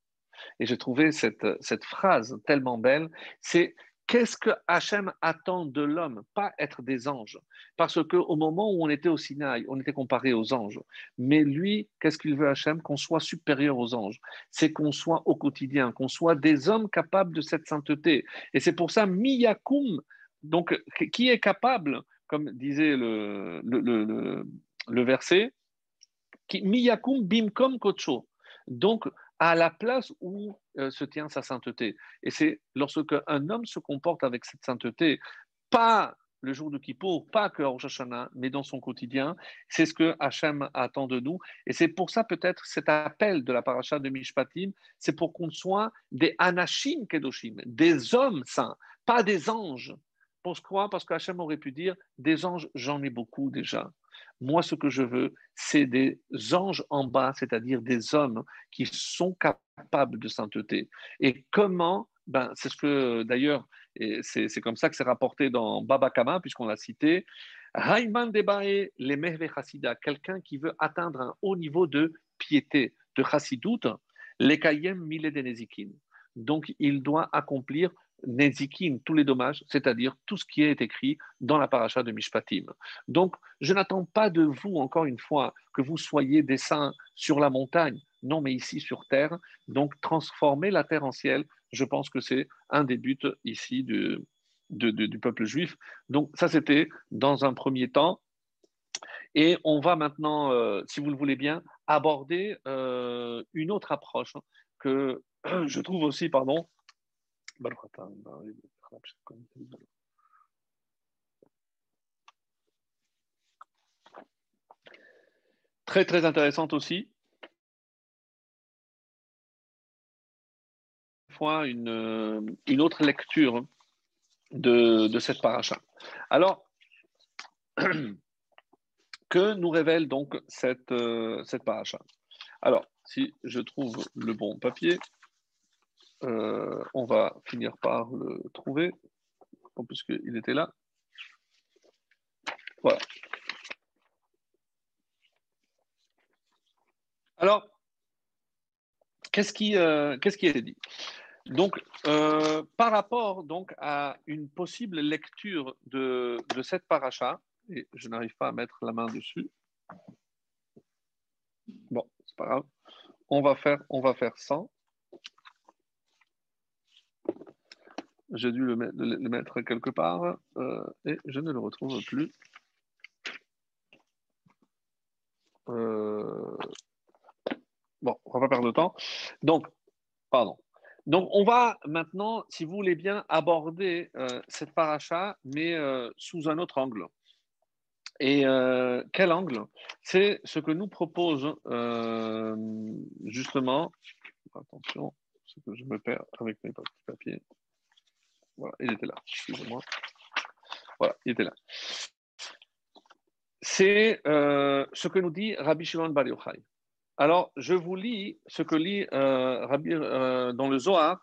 Et j'ai trouvé cette, cette phrase tellement belle. C'est qu'est-ce que Hachem attend de l'homme? Pas être des anges. Parce qu'au moment où on était au Sinaï, on était comparé aux anges. Mais lui, qu'est-ce qu'il veut Hachem? Qu'on soit supérieur aux anges. C'est qu'on soit au quotidien, qu'on soit des hommes capables de cette sainteté. Et c'est pour ça, Miyakum, donc, qui est capable, comme disait le, le, verset, Miyakum bimkom kocho. Donc, à la place où euh, se tient sa sainteté. Et c'est lorsque un homme se comporte avec cette sainteté, pas le jour de Kippour, pas que Rosh Hashanah, mais dans son quotidien, c'est ce que Hachem attend de nous. Et c'est pour ça peut-être cet appel de la paracha de Mishpatim, c'est pour qu'on soit des Anashim Kedoshim, des hommes saints, pas des anges. Pourquoi Parce qu'Hachem aurait pu dire des anges, j'en ai beaucoup déjà. Moi, ce que je veux, c'est des anges en bas, c'est-à-dire des hommes qui sont capables de sainteté. Et comment ben, C'est ce que, d'ailleurs, c'est comme ça que c'est rapporté dans Baba Kama, puisqu'on l'a cité. Raïman Debae, les quelqu'un qui veut atteindre un haut niveau de piété, de chassidoute, les Kayem Mile Donc, il doit accomplir Nezikin, tous les dommages, c'est-à-dire tout ce qui est écrit dans la paracha de Mishpatim. Donc, je n'attends pas de vous, encore une fois, que vous soyez des saints sur la montagne, non, mais ici sur terre. Donc, transformer la terre en ciel, je pense que c'est un des buts ici du, du peuple juif. Donc, ça, c'était dans un premier temps. Et on va maintenant, euh, si vous le voulez bien, aborder euh, une autre approche que <clears throat> je trouve aussi, pardon, très très intéressante aussi. Une, une autre lecture de, de cette paracha. Alors, <clears throat> que nous révèle donc cette, euh, cette paracha? Alors, si je trouve le bon papier, euh, on va finir par le trouver, puisqu'il était là. Voilà. Alors, qu'est-ce qui, euh, qu'est-ce est dit? Donc, par rapport à une possible lecture de, de cette paracha, et je n'arrive pas à mettre la main dessus. Bon, c'est pas grave. On va faire, on va faire 100. J'ai dû le, mettre quelque part euh, et je ne le retrouve plus. Euh, bon, on va pas perdre de temps. Donc, pardon. Donc, on va maintenant, si vous voulez bien, aborder euh, cette paracha, mais sous un autre angle. Et quel angle? C'est ce que nous propose justement. Attention, que je me perds avec mes petits papiers. Il était là. Excusez-moi. Voilà, il était là. C'est euh, ce que nous dit Rabbi Shimon Bar Yochai. Alors, je vous lis ce que lit Rabbi, dans le Zohar,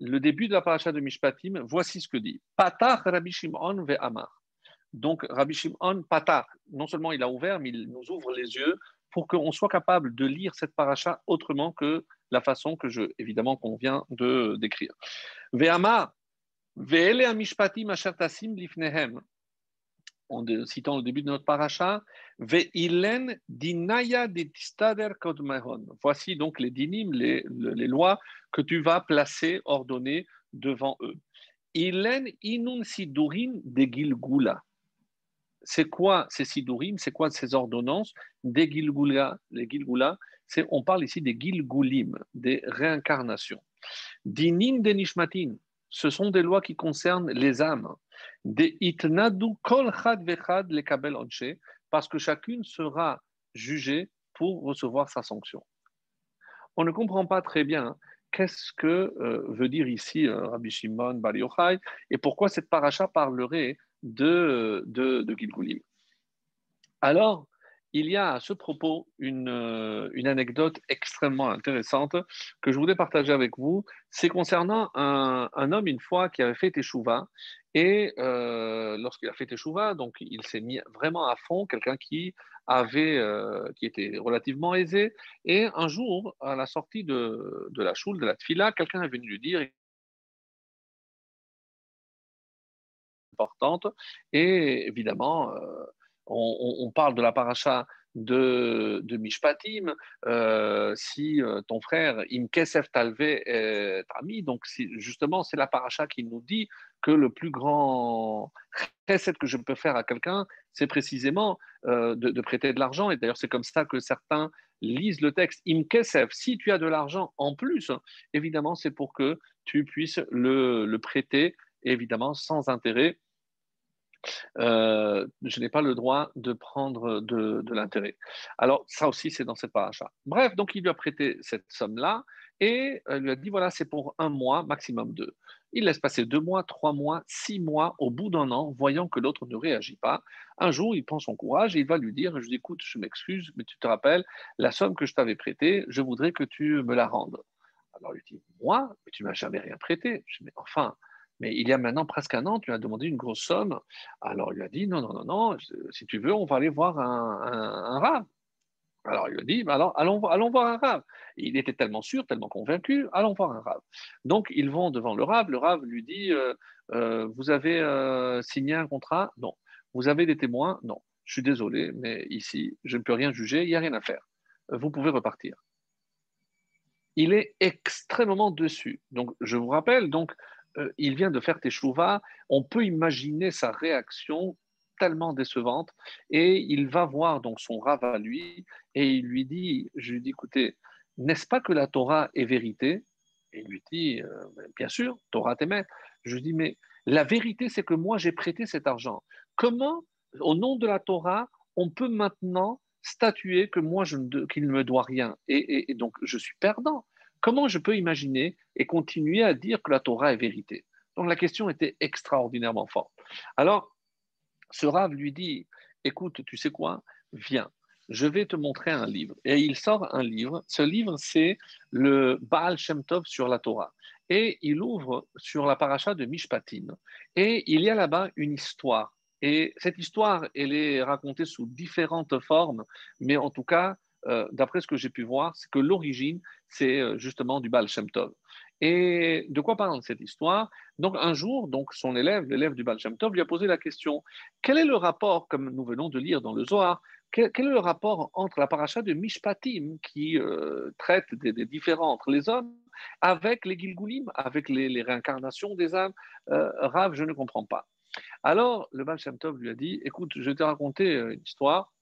le début de la paracha de Mishpatim. Voici ce que dit Patach Rabbi Shimon ve Amar. Donc, Rabbi Shimon Patar, non seulement il a ouvert, mais il nous ouvre les yeux pour qu'on soit capable de lire cette paracha autrement que la façon que je, évidemment, qu'on vient de décrire. Ve'ama, ve'ele amishpatim ashertasim lifnehem. En citant le début de notre paracha, dinaya. Voici donc les dinim, les, lois que tu vas placer, ordonner devant eux. Ilen inun sidurin de gilgula c'est quoi ces sidurim, c'est quoi ces ordonnances? Des Gilgula Les Gilgula, on parle ici des Gilgulim, des réincarnations. Dinim de Nishmatin, ce sont des lois qui concernent les âmes. Des Itnadu Kol Chad Vechad le Kabel parce que chacune sera jugée pour recevoir sa sanction. On ne comprend pas très bien qu'est-ce que euh, veut dire ici euh, Rabbi Shimon Bar Yochai et pourquoi cette paracha parlerait de, de, de Gilgulim. Alors, il y a à ce propos une, euh, une, anecdote extrêmement intéressante que je voudrais partager avec vous. C'est concernant un, homme, une fois, qui avait fait Teshuva. Et euh, lorsqu'il a fait Teshuva, donc il s'est mis vraiment à fond, quelqu'un qui, avait, euh, qui était relativement aisé. Et un jour, à la sortie de, la choule, de la tfila, quelqu'un est venu lui dire importante. Et évidemment, on, parle de la paracha de, de Mishpatim, euh, si euh, ton frère Imkesef Talve est ami, donc justement c'est la paracha qui nous dit que le plus grand recette que je peux faire à quelqu'un, c'est précisément de, de, prêter de l'argent. Et d'ailleurs c'est comme ça que certains lisent le texte. Imkesef, si tu as de l'argent en plus, évidemment c'est pour que tu puisses le, le prêter, évidemment sans intérêt euh, je n'ai pas le droit de prendre de, l'intérêt. Alors, ça aussi, c'est dans cette paracha. Bref, donc il lui a prêté cette somme-là et euh, lui a dit voilà, c'est pour un mois, maximum deux. Il laisse passer deux mois, trois mois, six mois, au bout d'un an, voyant que l'autre ne réagit pas. Un jour, il prend son courage et il va lui dire Je dis écoute, je m'excuse, mais tu te rappelles, la somme que je t'avais prêtée, je voudrais que tu me la rendes. Alors, il dit Moi, mais tu m'as jamais rien prêté. Je dis, mais enfin, mais il y a maintenant presque un an, tu as demandé une grosse somme. Alors il lui a dit, non, non, non, non, si tu veux, on va aller voir un, rave. Alors il lui a dit, alors allons, allons voir un rave. Il était tellement sûr, tellement convaincu, allons voir un rave. Donc ils vont devant le rave, le rave lui dit, euh, euh, vous avez euh, signé un contrat? Non. Vous avez des témoins? Non. Je suis désolé, mais ici, je ne peux rien juger, il n'y a rien à faire. Vous pouvez repartir. Il est extrêmement dessus. Donc je vous rappelle, donc euh, il vient de faire teshuva, on peut imaginer sa réaction tellement décevante. Et il va voir donc son Rav à lui et il lui dit, je lui dis, écoutez, n'est-ce pas que la Torah est vérité? Et il lui dit, euh, bien sûr, Torah t'aimait. Je lui dis, mais la vérité, c'est que moi, j'ai prêté cet argent. Comment, au nom de la Torah, on peut maintenant statuer que moi, qu'il ne me doit rien? Et, donc, je suis perdant. Comment je peux imaginer et continuer à dire que la Torah est vérité? Donc, la question était extraordinairement forte. Alors, ce Rav lui dit, écoute, tu sais quoi? Viens, je vais te montrer un livre. Et il sort un livre. Ce livre, c'est le Baal Shem Tov sur la Torah. Et il ouvre sur la paracha de Mishpatim. Et il y a là-bas une histoire. Et cette histoire, elle est racontée sous différentes formes, mais en tout cas, euh, d'après ce que j'ai pu voir, c'est que l'origine, c'est euh, justement du Baal Shem Tov. Et de quoi parle cette histoire? Donc un jour, donc son élève, l'élève du Baal Shem Tov, lui a posé la question quel est le rapport, comme nous venons de lire dans le Zohar, quel, est le rapport entre la paracha de Mishpatim, qui euh, traite des, différends entre les hommes, avec les Gilgulim, avec les, réincarnations des âmes? Euh, Rav, je ne comprends pas. Alors, le Baal Shem Tov lui a dit Écoute, je vais te raconter une histoire.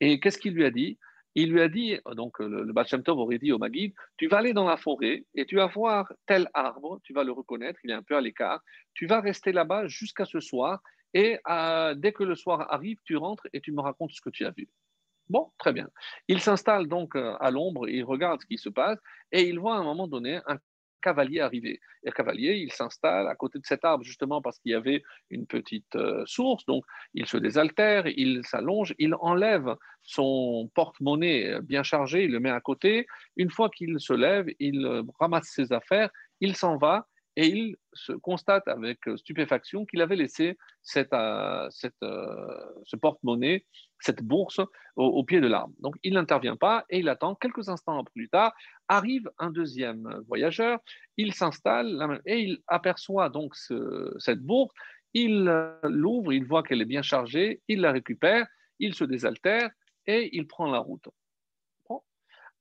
Et qu'est-ce qu'il lui a dit? Il lui a dit, donc le, le Baal Shem Tov aurait dit au Maguid, tu vas aller dans la forêt et tu vas voir tel arbre, tu vas le reconnaître, il est un peu à l'écart, tu vas rester là-bas jusqu'à ce soir et euh, dès que le soir arrive, tu rentres et tu me racontes ce que tu as vu. Bon, très bien. Il s'installe donc euh, à l'ombre, il regarde ce qui se passe et il voit à un moment donné un cavalier arriver. Et cavalier, il s'installe à côté de cet arbre justement parce qu'il y avait une petite euh, source, donc il se désaltère, il s'allonge, il enlève son porte-monnaie bien chargé, il le met à côté. Une fois qu'il se lève, il ramasse ses affaires, il s'en va et il se constate avec stupéfaction qu'il avait laissé cette, euh, euh, ce porte-monnaie, cette bourse au, pied de l'arbre. Donc il n'intervient pas et il attend. Quelques instants plus tard, arrive un deuxième voyageur, il s'installe et il aperçoit donc cette bourse, il l'ouvre, il voit qu'elle est bien chargée, il la récupère, il se désaltère et il prend la route.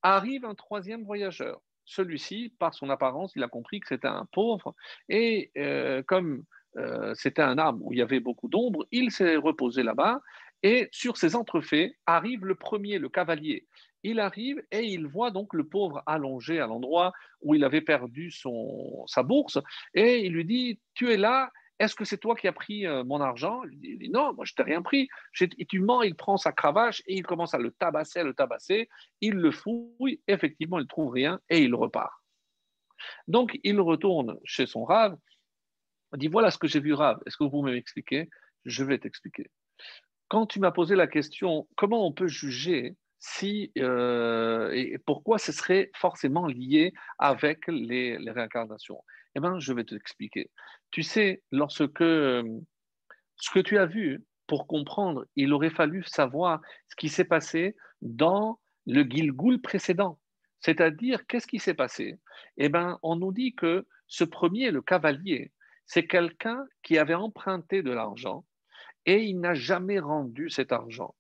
Arrive un troisième voyageur celui-ci, par son apparence, il a compris que c'était un pauvre. Et euh, comme euh, c'était un arbre où il y avait beaucoup d'ombre, il s'est reposé là-bas. Et sur ces entrefaits arrive le premier, le cavalier. Il arrive et il voit donc le pauvre allongé à l'endroit où il avait perdu son, sa bourse. Et il lui dit, tu es là, est-ce que c'est toi qui as pris euh, mon argent? Il dit Non, moi je t'ai rien pris. Et tu mens, il prend sa cravache et il commence à le tabasser, à le tabasser. Il le fouille, effectivement, il ne trouve rien et il repart. Donc il retourne chez son rave, il dit Voilà ce que j'ai vu, rave. Est-ce que vous pouvez m'expliquer? Je vais t'expliquer. Quand tu m'as posé la question comment on peut juger si euh, et pourquoi ce serait forcément lié avec les, réincarnations? Eh bien, je vais t'expliquer. Tu sais, lorsque ce que tu as vu, pour comprendre, il aurait fallu savoir ce qui s'est passé dans le Gilgoul précédent. C'est-à-dire, qu'est-ce qui s'est passé? Eh bien, on nous dit que ce premier, le cavalier, c'est quelqu'un qui avait emprunté de l'argent et il n'a jamais rendu cet argent.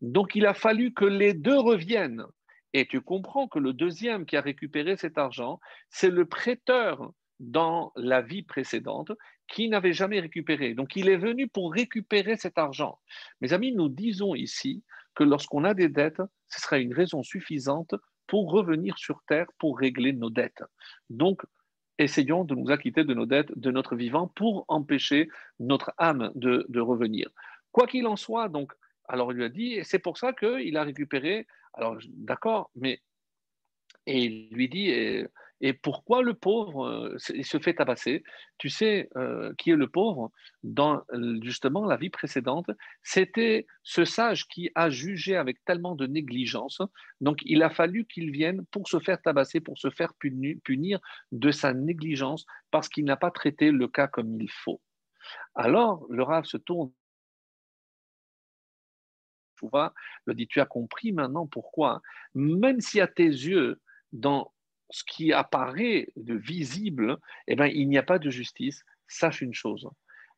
Donc, il a fallu que les deux reviennent. Et tu comprends que le deuxième qui a récupéré cet argent, c'est le prêteur dans la vie précédente qui n'avait jamais récupéré. Donc il est venu pour récupérer cet argent. Mes amis, nous disons ici que lorsqu'on a des dettes, ce sera une raison suffisante pour revenir sur Terre pour régler nos dettes. Donc, essayons de nous acquitter de nos dettes, de notre vivant, pour empêcher notre âme de, de revenir. Quoi qu'il en soit, donc, alors il lui a dit, et c'est pour ça qu'il a récupéré, alors d'accord, mais, et il lui dit, et pourquoi le pauvre euh, se fait tabasser? Tu sais euh, qui est le pauvre Dans justement la vie précédente, c'était ce sage qui a jugé avec tellement de négligence. Donc il a fallu qu'il vienne pour se faire tabasser, pour se faire punir de sa négligence parce qu'il n'a pas traité le cas comme il faut. Alors le Rav se tourne le dit, tu as compris maintenant pourquoi, même si à tes yeux, dans ce qui apparaît de visible, eh bien, il n'y a pas de justice. Sache une chose,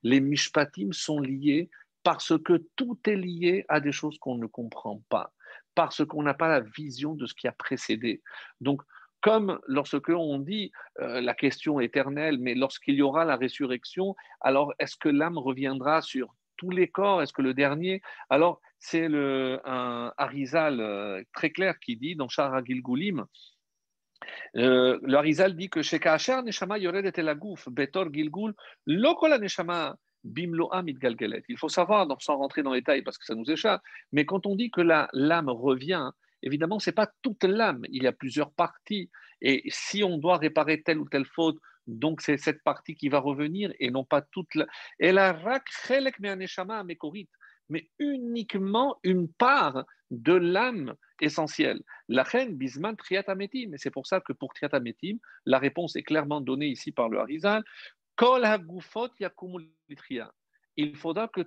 les mishpatim sont liés parce que tout est lié à des choses qu'on ne comprend pas, parce qu'on n'a pas la vision de ce qui a précédé. Donc, comme lorsque on dit euh, la question éternelle, mais lorsqu'il y aura la résurrection, alors est-ce que l'âme reviendra sur tous les corps? Est-ce que le dernier? Alors, c'est un Harizal euh, très clair qui dit dans Shara Gilgulim, euh, le dit que chez Neshama Yoredet Elagouf, Betor Gilgul, Lokola Neshama Bimloa Mitgalgelet. Il faut savoir, sans rentrer dans les détails parce que ça nous échappe, mais quand on dit que la l'âme revient, évidemment, ce n'est pas toute l'âme, il y a plusieurs parties. Et si on doit réparer telle ou telle faute, donc c'est cette partie qui va revenir et non pas toute la. Et la mais uniquement une part de l'âme essentielle. La reine Bisman Triatametim. Et c'est pour ça que pour Triatametim, la réponse est clairement donnée ici par le Harizal. Kol Il faudra que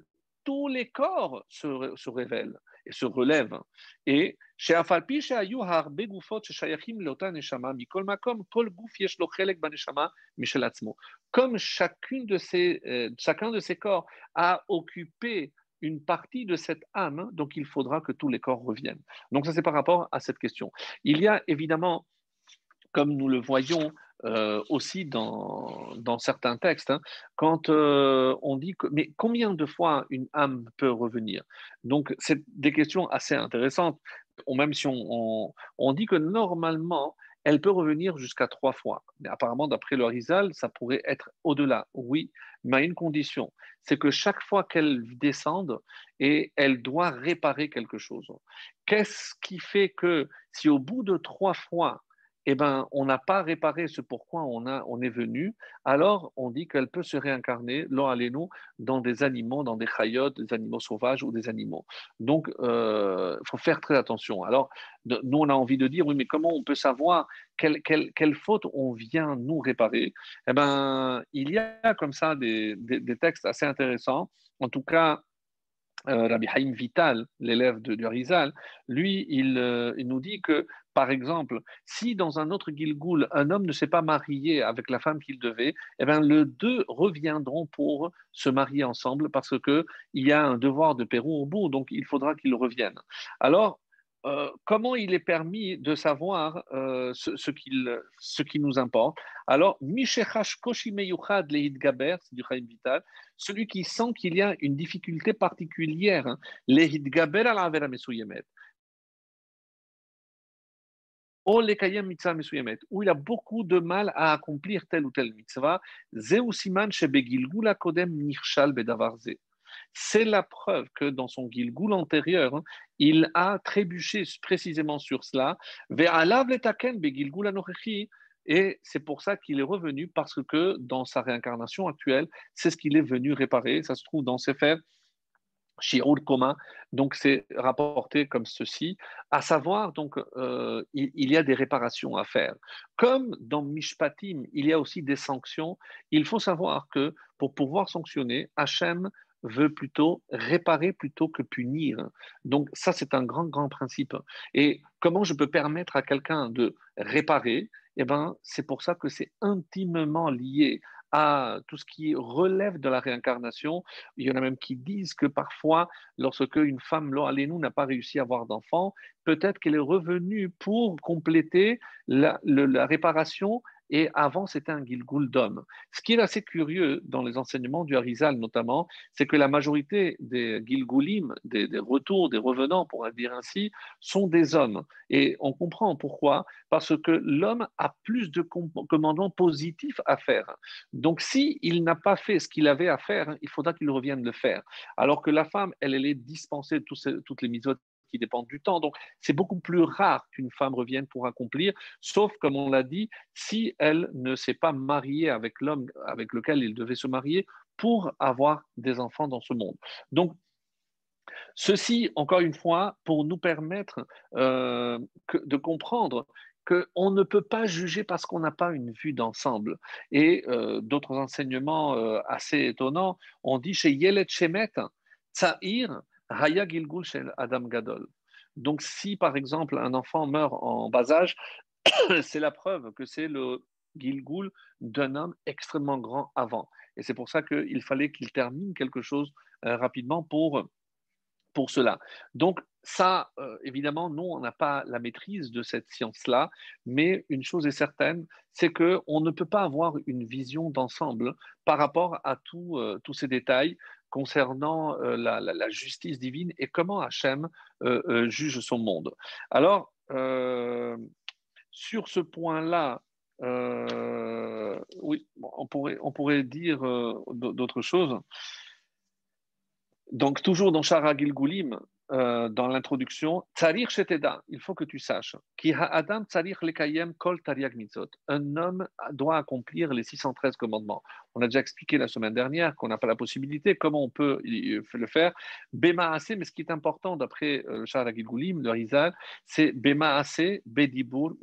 tous les corps se, se révèlent et se relèvent. Et chez Afalpi, chez Begufot, Shayachim, Leota Neshama, Mikol Makom, Kol Guf Yesh Baneshama, Michel Atzmo. Comme euh, chacun de ces corps a occupé une partie de cette âme, donc il faudra que tous les corps reviennent. Donc ça c'est par rapport à cette question. Il y a évidemment, comme nous le voyons euh, aussi dans, certains textes, hein, quand euh, on dit que, mais combien de fois une âme peut revenir? Donc c'est des questions assez intéressantes, même si on, on dit que normalement, elle peut revenir jusqu'à trois fois. Mais apparemment, d'après le Rizal, ça pourrait être au-delà. Oui, mais à une condition, c'est que chaque fois qu'elle descende, et elle doit réparer quelque chose. Qu'est-ce qui fait que si au bout de trois fois, eh ben, on n'a pas réparé ce pourquoi on, a, on est venu, alors on dit qu'elle peut se réincarner, nous dans des animaux, dans des chayotes, des animaux sauvages ou des animaux. Donc, il euh, faut faire très attention. Alors, nous, on a envie de dire, oui, mais comment on peut savoir quelle, faute on vient nous réparer? Eh bien, il y a comme ça des, textes assez intéressants. En tout cas, euh, Rabbi Haïm Vital, l'élève de, du Harizal, lui, euh, il, nous dit que, par exemple, si dans un autre Gilgoul, un homme ne s'est pas marié avec la femme qu'il devait, eh bien, les deux reviendront pour se marier ensemble parce qu'il y a un devoir de Pérou au bout, donc il faudra qu'ils reviennent. Alors, euh, comment il est permis de savoir euh, ce, qui nous importe? Alors, Mishechash Koshimeyuchad Leid Gaber, c'est du Chaim Vital, celui qui sent qu'il y a une difficulté particulière, hein, Leid Gaber la Vera Mesuyemet, où il a beaucoup de mal à accomplir telle ou telle mitzvah, c'est la preuve que dans son Gilgoul antérieur, hein, il a trébuché précisément sur cela. Et c'est pour ça qu'il est revenu, parce que dans sa réincarnation actuelle, c'est ce qu'il est venu réparer. Ça se trouve dans faits. Shi'ur commun, donc c'est rapporté comme ceci, à savoir donc euh, il, il, y a des réparations à faire. Comme dans Mishpatim, il y a aussi des sanctions. Il faut savoir que pour pouvoir sanctionner, Hachem veut plutôt réparer plutôt que punir. Donc ça, c'est un grand, grand principe. Et comment je peux permettre à quelqu'un de réparer? Eh ben, c'est pour ça que c'est intimement lié à tout ce qui relève de la réincarnation. Il y en a même qui disent que parfois, lorsque une femme, nous n'a pas réussi à avoir d'enfant, peut-être qu'elle est revenue pour compléter la, la réparation et avant c'était un Gilgul d'homme. Ce qui est assez curieux dans les enseignements du Harizal notamment, c'est que la majorité des Gilgulim, des, retours, des revenants, pour dire ainsi, sont des hommes. Et on comprend pourquoi, parce que l'homme a plus de commandements positifs à faire. Donc si il n'a pas fait ce qu'il avait à faire, il faudra qu'il revienne le faire. Alors que la femme, elle, est dispensée de toutes les mises qui dépendent du temps. Donc, c'est beaucoup plus rare qu'une femme revienne pour accomplir, sauf, comme on l'a dit, si elle ne s'est pas mariée avec l'homme avec lequel il devait se marier pour avoir des enfants dans ce monde. Donc, Ceci, encore une fois, pour nous permettre euh, de comprendre qu'on ne peut pas juger parce qu'on n'a pas une vue d'ensemble. Et euh, d'autres enseignements euh, assez étonnants, on dit chez Yelet Shemet, Tsahir, Haya Gilgul Shel Adam Gadol. Donc, si par exemple un enfant meurt en bas âge, <coughs> c'est la preuve que c'est le Gilgul d'un homme extrêmement grand avant. Et c'est pour ça qu'il fallait qu'il termine quelque chose euh, rapidement pour, pour cela. Donc, ça, euh, évidemment, nous, on n'a pas la maîtrise de cette science-là, mais une chose est certaine, c'est qu'on ne peut pas avoir une vision d'ensemble par rapport à euh, tous ces détails. Concernant la, justice divine et comment Hachem juge son monde. Alors, sur ce point-là, oui, on pourrait, on pourrait dire d'autres choses. Donc, toujours dans Shara Gilgulim, euh, dans l'introduction, il faut que tu saches. Un homme doit accomplir les 613 commandements. On a déjà expliqué la semaine dernière qu'on n'a pas la possibilité, comment on peut le faire? Bema mais ce qui est important d'après euh, le Gilgulim, le Rizal, c'est Bema Bedibur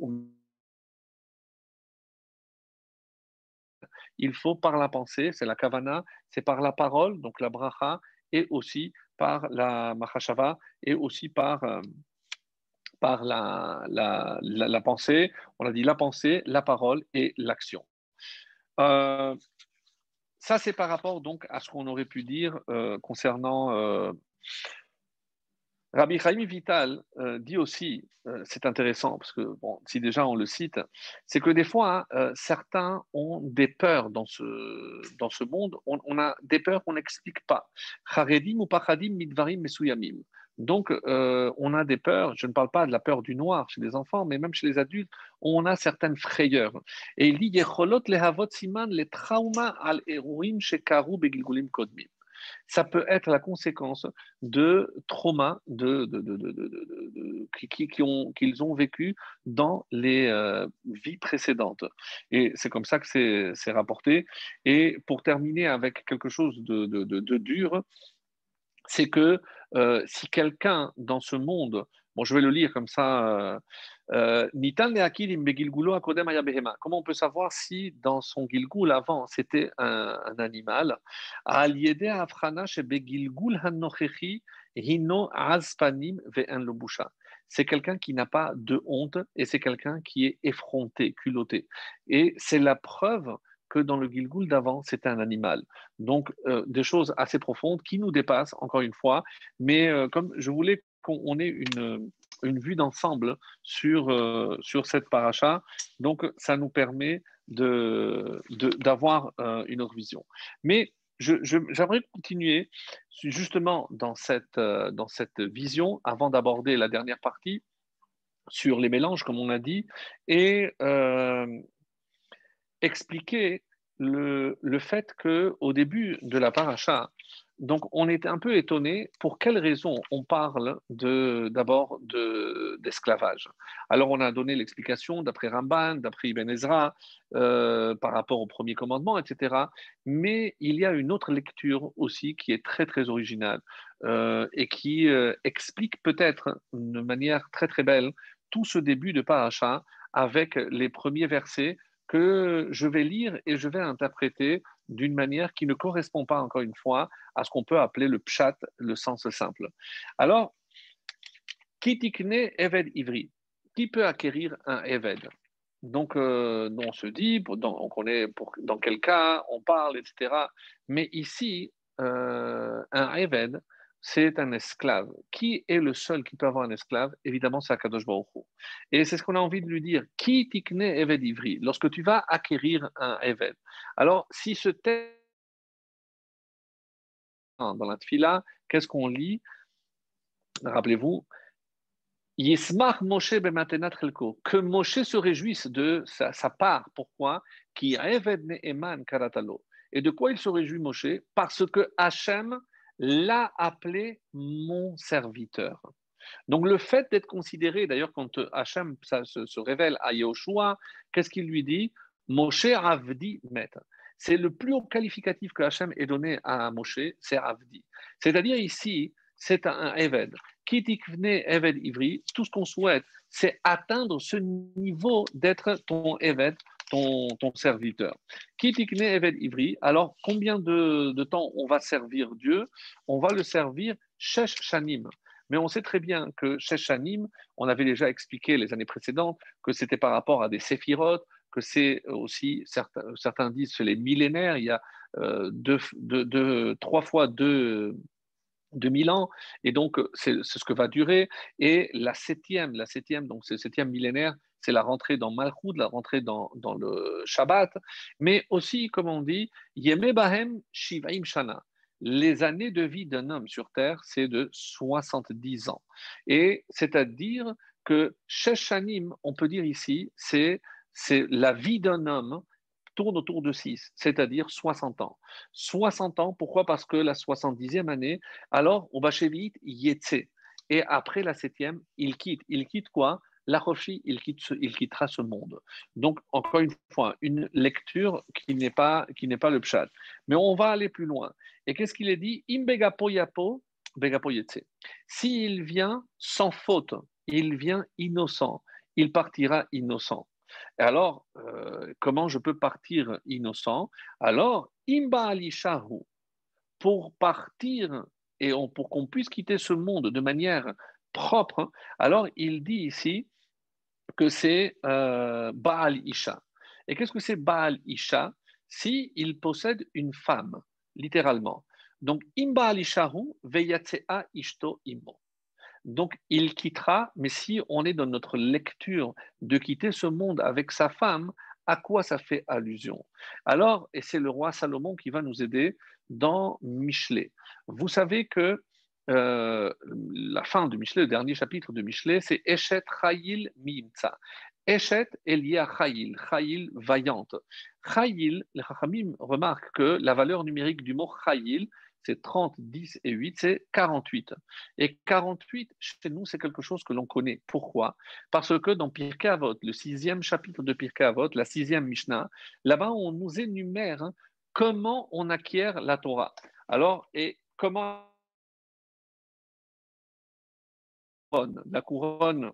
il faut par la pensée, c'est la kavana, c'est par la parole, donc la bracha, et aussi par la Mahashava et aussi par, euh, par la, la, la, pensée. On a dit la pensée, la parole et l'action. Euh, ça, c'est par rapport donc à ce qu'on aurait pu dire euh, concernant Rabbi Chaim Vital euh, dit aussi, euh, c'est intéressant, parce que bon, si déjà on le cite, c'est que des fois, hein, euh, certains ont des peurs dans ce, dans ce monde, on, a des peurs qu'on n'explique pas. Charedim ou midvarim mesuyamim. Donc, on a des peurs, je ne parle pas de la peur du noir chez les enfants, mais même chez les adultes, on a certaines frayeurs. Et il dit, les traumas al eruim shekaru begilgulim kodmim ça peut être la conséquence de traumas qu'ils ont, ont vécu dans les euh, vies précédentes. Et c'est comme ça que c'est rapporté. Et pour terminer avec quelque chose de, dur, c'est que euh, si quelqu'un dans ce monde, bon, je vais le lire comme ça, euh, Comment on peut savoir si dans son gilgul avant c'était un, un animal? C'est quelqu'un qui n'a pas de honte et c'est quelqu'un qui est effronté, culotté. Et c'est la preuve que dans le Gilgul d'avant, c'était un animal. Donc, euh, des choses assez profondes qui nous dépassent, encore une fois. Mais euh, comme je voulais qu'on ait une, une vue d'ensemble sur, euh, sur cette paracha. Donc, ça nous permet d'avoir de, euh, une autre vision. Mais j'aimerais continuer justement dans cette, euh, dans cette vision, avant d'aborder la dernière partie, sur les mélanges, comme on a dit, et expliquer le, le fait qu'au début de la paracha, donc, on est un peu étonné pour quelles raisons on parle d'abord d'esclavage. Alors, on a donné l'explication d'après Ramban, d'après Ibn Ezra, euh, par rapport au premier commandement, etc. Mais il y a une autre lecture aussi qui est très, très originale euh, et qui euh, explique peut-être de manière très, très belle tout ce début de Paracha avec les premiers versets que je vais lire et je vais interpréter d'une manière qui ne correspond pas, encore une fois, à ce qu'on peut appeler le pshat, le sens simple. Alors, kitikne eved ivri? Qui peut acquérir un eved? Donc, euh, on se dit, on connaît pour, dans quel cas on parle, etc. Mais ici, euh, un eved, c'est un esclave. Qui est le seul qui peut avoir un esclave? Évidemment, c'est Akadosh Baruch Et c'est ce qu'on a envie de lui dire. Qui tikne Eved Ivri Lorsque tu vas acquérir un Eved. Alors, si ce texte dans la tfila, qu'est-ce qu'on lit? Rappelez-vous, Yismach Moshe que Moshe se réjouisse de sa, sa part. Pourquoi? Qui Eved Ne'eman Karatalo. Et de quoi il se réjouit Moshe? Parce que Hachem l'a appelé mon serviteur. Donc le fait d'être considéré, d'ailleurs quand Hachem se, révèle à Yahushua, qu'est-ce qu'il lui dit? Moshe Avdi Maître. C'est le plus haut qualificatif que Hachem ait donné à Moshe, c'est Avdi. C'est-à-dire ici, c'est un Eved. Kitikvne Eved Ivri, tout ce qu'on souhaite, c'est atteindre ce niveau d'être ton Eved, ton, serviteur. Kitikne Eved Ivri, alors combien de, temps on va servir Dieu? On va le servir Shesh Shanim. Mais on sait très bien que Shesh Shanim, on avait déjà expliqué les années précédentes que c'était par rapport à des séphirotes, que c'est aussi, certains, certains disent, les millénaires, il y a euh, trois fois deux, 2000 ans, et donc c'est ce que va durer. Et la septième, la septième, donc c'est le septième millénaire, c'est la rentrée dans Malchut, la rentrée dans, le Shabbat, mais aussi, comme on dit, Yeme Bahem Shivaim Shana. les années de vie d'un homme sur Terre, c'est de 70 ans. Et c'est-à-dire que Sheshanim, on peut dire ici, c'est la vie d'un homme tourne autour de 6, c'est-à-dire 60 ans. 60 ans, pourquoi? Parce que la 70e année, alors on va chez vite, Yetse. Et après la septième, il quitte. Il quitte quoi? La Rochi, il, il quittera ce monde. Donc, encore une fois, une lecture qui n'est pas, le pshat. Mais on va aller plus loin. Et qu'est-ce qu'il est dit? S'il vient sans faute, il vient innocent, il partira innocent. Et alors, euh, comment je peux partir innocent? Alors, imba alishahu, pour partir et pour qu'on puisse quitter ce monde de manière propre, alors il dit ici que c'est euh, Baal Isha. Et qu'est-ce que c'est Baal Isha? Si il possède une femme, littéralement. Donc, imba alishahu veyatsea ishto immo. Donc, il quittera, mais si on est dans notre lecture de quitter ce monde avec sa femme, à quoi ça fait allusion? Alors, et c'est le roi Salomon qui va nous aider dans Michelet. Vous savez que euh, la fin de Michelet, le dernier chapitre de Michelet, c'est Eshet Chayil Mimtsa. Eshet est lié à Chayil, Chayil vaillante. Chayil, les Chachamim remarquent que la valeur numérique du mot Chayil, c'est 30, 10 et 8, c'est 48. Et 48, chez nous, c'est quelque chose que l'on connaît. Pourquoi? Parce que dans Pirkei Avot, le sixième chapitre de Pirkei Avot, la sixième Mishnah, là-bas, on nous énumère comment on acquiert la Torah. Alors, et comment la couronne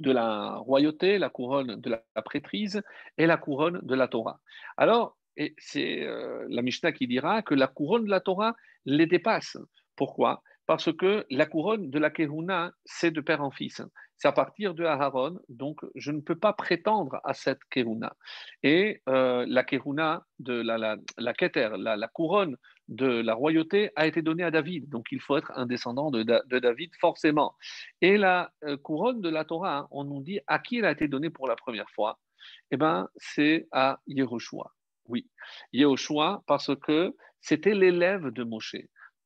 de la royauté, la couronne de la prêtrise et la couronne de la Torah. Alors, c'est euh, la Mishnah qui dira que la couronne de la Torah les dépasse. Pourquoi? Parce que la couronne de la Kehuna, c'est de père en fils. C'est à partir de Aharon, donc je ne peux pas prétendre à cette Kehuna. Et euh, la Kehuna, de la, la, la Keter, la, couronne de la royauté a été donnée à David. Donc il faut être un descendant de, David forcément. Et la euh, couronne de la Torah, on nous dit à qui elle a été donnée pour la première fois Eh bien, c'est à Yehoshua. Oui, Yehoshua, parce que c'était l'élève de Moshe.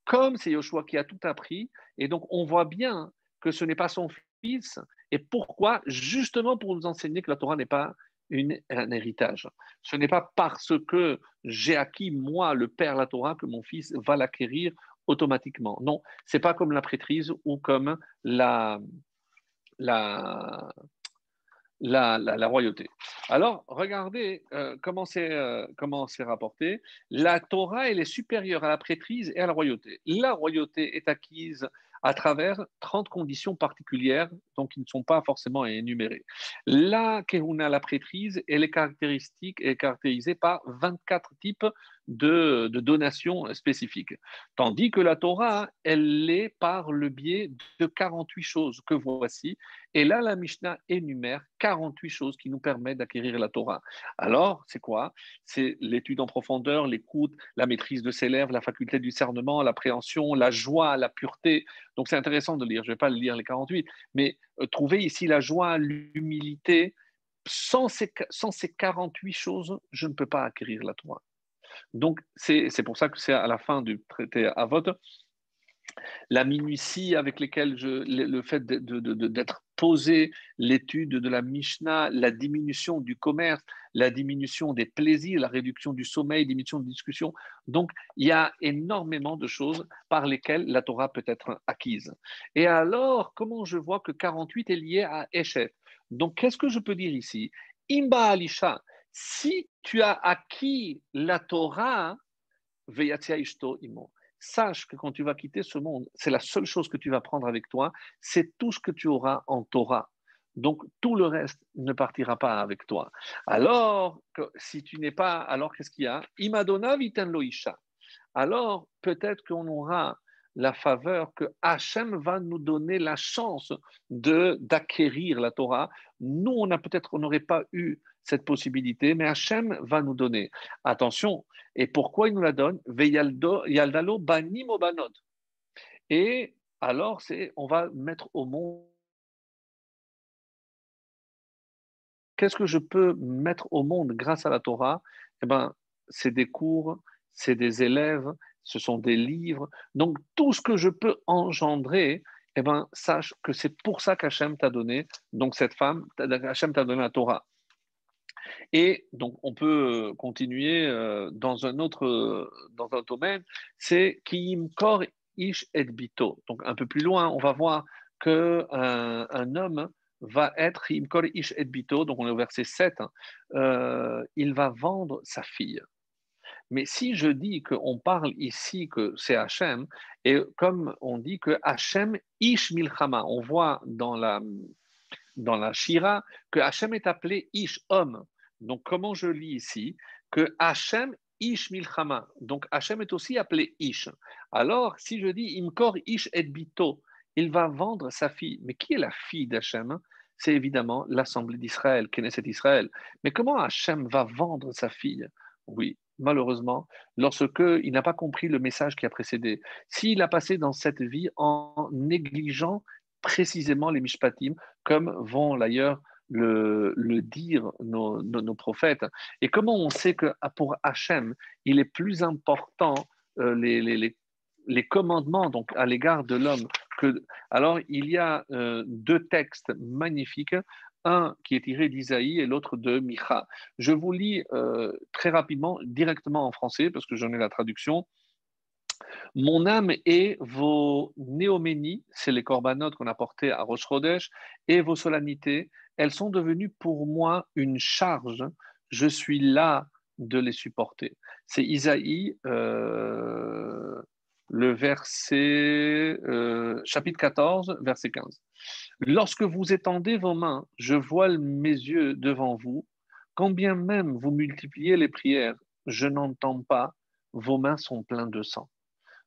Comme c'est Yehoshua qui a tout appris, et donc on voit bien que ce n'est pas son fils, et pourquoi? Justement pour nous enseigner que la Torah n'est pas un héritage. Ce n'est pas parce que j'ai acquis, moi, le Père, la Torah, que mon fils va l'acquérir automatiquement. Non, c'est pas comme la prêtrise ou comme la, royauté. Alors, regardez euh, euh, comment c'est rapporté. La Torah, elle est supérieure à la prêtrise et à la royauté. La royauté est acquise à travers 30 conditions particulières, donc qui ne sont pas forcément énumérées. La Kehuna, la prêtrise, elle est caractéristique, est caractérisée par 24 types de, donations spécifiques. Tandis que la Torah, elle l'est par le biais de 48 choses que voici. Et là, la Mishnah énumère 48 choses qui nous permettent d'acquérir la Torah. Alors, c'est quoi? C'est l'étude en profondeur, l'écoute, la maîtrise de ses lèvres, la faculté du discernement, l'appréhension, la joie, la pureté. Donc, c'est intéressant de lire. Je ne vais pas lire les 48, mais euh, trouver ici la joie, l'humilité. Sans ces, sans ces 48 choses, je ne peux pas acquérir la Torah. Donc, c'est pour ça que c'est à la fin du traité à vote la minutie avec lesquelles je, le fait d'être posé, l'étude de la Mishnah, la diminution du commerce, la diminution des plaisirs, la réduction du sommeil, diminution de discussion. Donc, il y a énormément de choses par lesquelles la Torah peut être acquise. Et alors, comment je vois que 48 est lié à Eshet Donc, qu'est-ce que je peux dire ici? Imba Alisha, si tu as acquis la Torah, sache que quand tu vas quitter ce monde, c'est la seule chose que tu vas prendre avec toi, c'est tout ce que tu auras en Torah. Donc tout le reste ne partira pas avec toi. Alors, que, si tu n'es pas, alors qu'est-ce qu'il y a? Imadona loisha. Alors peut-être qu'on aura la faveur que Hachem va nous donner la chance d'acquérir la Torah. Nous, on a peut-être, on n'aurait pas eu cette possibilité, mais Hachem va nous donner. Attention, et pourquoi il nous la donne? Yaldalo banim banot. Et alors, c'est, on va mettre au monde. Qu'est-ce que je peux mettre au monde grâce à la Torah? Eh ben, c'est des cours, c'est des élèves, ce sont des livres. Donc, tout ce que je peux engendrer, eh ben, sache que c'est pour ça qu'Hachem t'a donné, donc cette femme, Hachem t'a donné la Torah. Et donc, on peut euh, continuer euh, dans un autre euh, domaine, c'est Kim Kor Ish et Bito. Donc, un peu plus loin, on va voir qu'un un homme va être Kim Kor Ish et Bito, donc on est au verset 7, hein, il va vendre sa fille. Mais si je dis qu'on parle ici que c'est Hachem, et comme on dit que Hachem Ish Milchama, on voit dans la, dans la Shira que Hachem est appelé Ish, homme. Donc comment je lis ici Que Hachem Ish Milchama, donc Hachem est aussi appelé Ish. Alors si je dis Imkor Ish et Bito, il va vendre sa fille. Mais qui est la fille d'Hachem c'est évidemment l'Assemblée d'Israël, Knesset Israël. Mais comment Hachem va vendre sa fille? Oui, malheureusement, lorsqu'il n'a pas compris le message qui a précédé. S'il a passé dans cette vie en négligeant précisément les mishpatim, comme vont d'ailleurs le, dire nos, prophètes. Et comment on sait que pour Hachem, il est plus important euh, les, commandements donc à l'égard de l'homme que alors il y a euh, deux textes magnifiques un qui est tiré d'Isaïe et l'autre de Micha. Je vous lis euh, très rapidement, directement en français, parce que j'en ai la traduction. Mon âme et vos néoménies, c'est les corbanotes qu'on a portés à Rosh et vos solennités, elles sont devenues pour moi une charge. Je suis là de les supporter. C'est Isaïe, euh, le verset, euh, chapitre 14, verset 15. Lorsque vous étendez vos mains, je voile mes yeux devant vous. Quand bien même vous multipliez les prières, je n'entends pas, vos mains sont pleines de sang.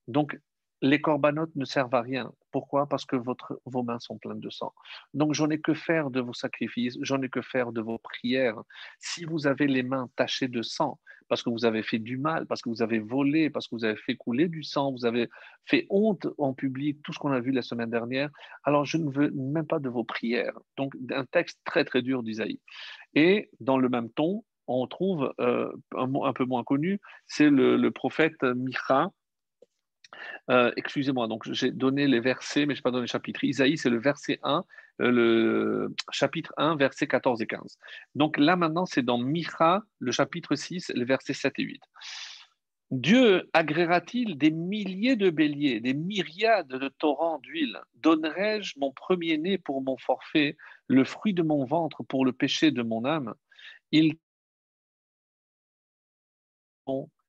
Donc, les corbanotes ne servent à rien. Pourquoi? Parce que vos mains sont pleines de sang. Donc, j'en ai que faire de vos sacrifices, j'en ai que faire de vos prières. Si vous avez les mains tachées de sang, parce que vous avez fait du mal, parce que vous avez volé, parce que vous avez fait couler du sang, vous avez fait honte en public, tout ce qu'on a vu la semaine dernière, alors je ne veux même pas de vos prières. Donc, un texte très, très dur d'Isaïe. Et dans le même ton, on trouve euh, un mot un peu moins connu, c'est le, le prophète Micha, euh, excusez-moi, donc j'ai donné les versets, mais je n'ai pas donné le chapitre. Isaïe, c'est le verset 1, euh, le chapitre 1, versets 14 et 15. Donc là, maintenant, c'est dans Micha, le chapitre 6, les versets 7 et 8. Dieu agréera-t-il des milliers de béliers, des myriades de torrents d'huile? Donnerai-je mon premier-né pour mon forfait, le fruit de mon ventre pour le péché de mon âme? Il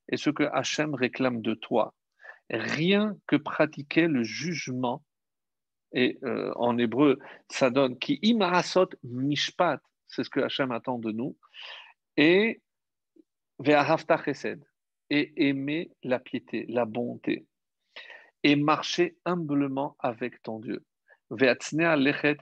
et ce que Hachem réclame de toi rien que pratiquer le jugement. Et euh, en hébreu, ça donne qui imarasot mishpat, c'est ce que Hachem attend de nous, et ve'ahavta et aimer la piété, la bonté, et marcher humblement avec ton Dieu. lechet